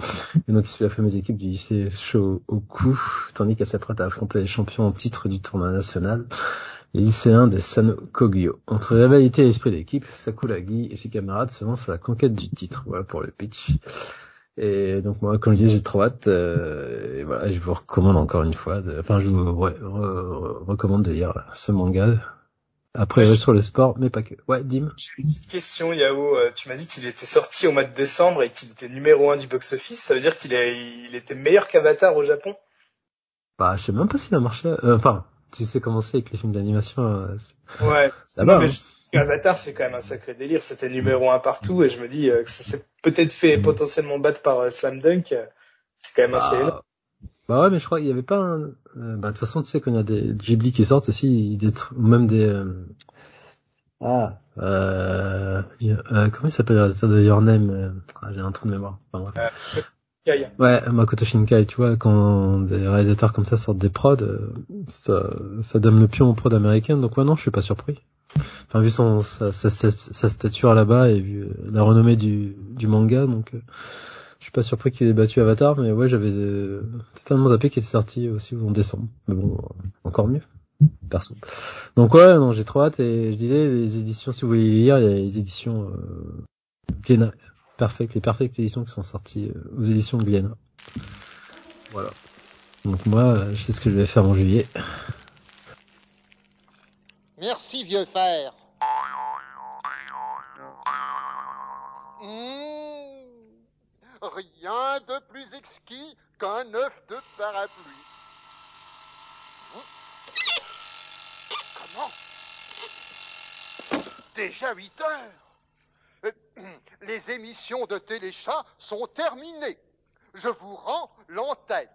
et donc il suit la fameuse équipe du lycée Shohoku tandis qu'elle s'apprête à affronter les champions en titre du tournoi national les lycéens de Sano Kogyo. Entre rivalité et l'esprit d'équipe, Sakuragi et ses camarades se lancent à la conquête du titre. Voilà pour le pitch. Et donc moi, comme je disais, j'ai trop hâte. Euh, et voilà, je vous recommande encore une fois. De, enfin, je vous recommande de lire ce manga. Après, sur le sport, mais pas que. Ouais, Dim. J'ai une petite question, Yao. Euh, tu m'as dit qu'il était sorti au mois de décembre et qu'il était numéro un du box-office. Ça veut dire qu'il il était meilleur qu'Avatar au Japon? Bah, je sais même pas s'il a marché. Euh, enfin, tu sais comment c'est avec les films d'animation. Euh, ouais. Ça va. Hein. Avatar, c'est quand même un sacré délire. C'était numéro un partout et je me dis euh, que ça s'est peut-être fait potentiellement battre par euh, Slam Dunk. C'est quand même assez bah, énorme. Bah ouais, mais je crois qu'il y avait pas un... Euh, bah de toute façon, tu sais, quand il y a des Ghibli qui sortent aussi, des même des... Ah, euh... comment il s'appelle le réalisateur de Your Name ah, J'ai un trou de mémoire. Enfin, Ouais, Makoto Shinkai, tu vois, quand des réalisateurs comme ça sortent des prods, ça, ça donne le pion aux prods américains, donc ouais, non, je suis pas surpris. Enfin, vu son, sa, sa, sa stature là-bas et vu euh, la renommée du, du manga, donc euh, je suis pas surpris qu'il ait battu Avatar, mais ouais, j'avais euh, totalement zappé qu'il était sorti aussi en décembre. Mais bon, encore mieux, perso. Donc ouais, non, j'ai trop hâte et je disais, les éditions, si vous voulez lire, il y a les éditions euh, Glénat, perfect, les perfectes éditions qui sont sorties aux éditions de Glénat. Voilà. Donc moi, je sais ce que je vais faire en juillet. Merci, vieux fer. Mmh. Rien de plus exquis qu'un œuf de parapluie. Comment? Déjà 8 heures. Euh, (clears throat) les émissions de Téléchat sont terminées. Je vous rends l'antenne.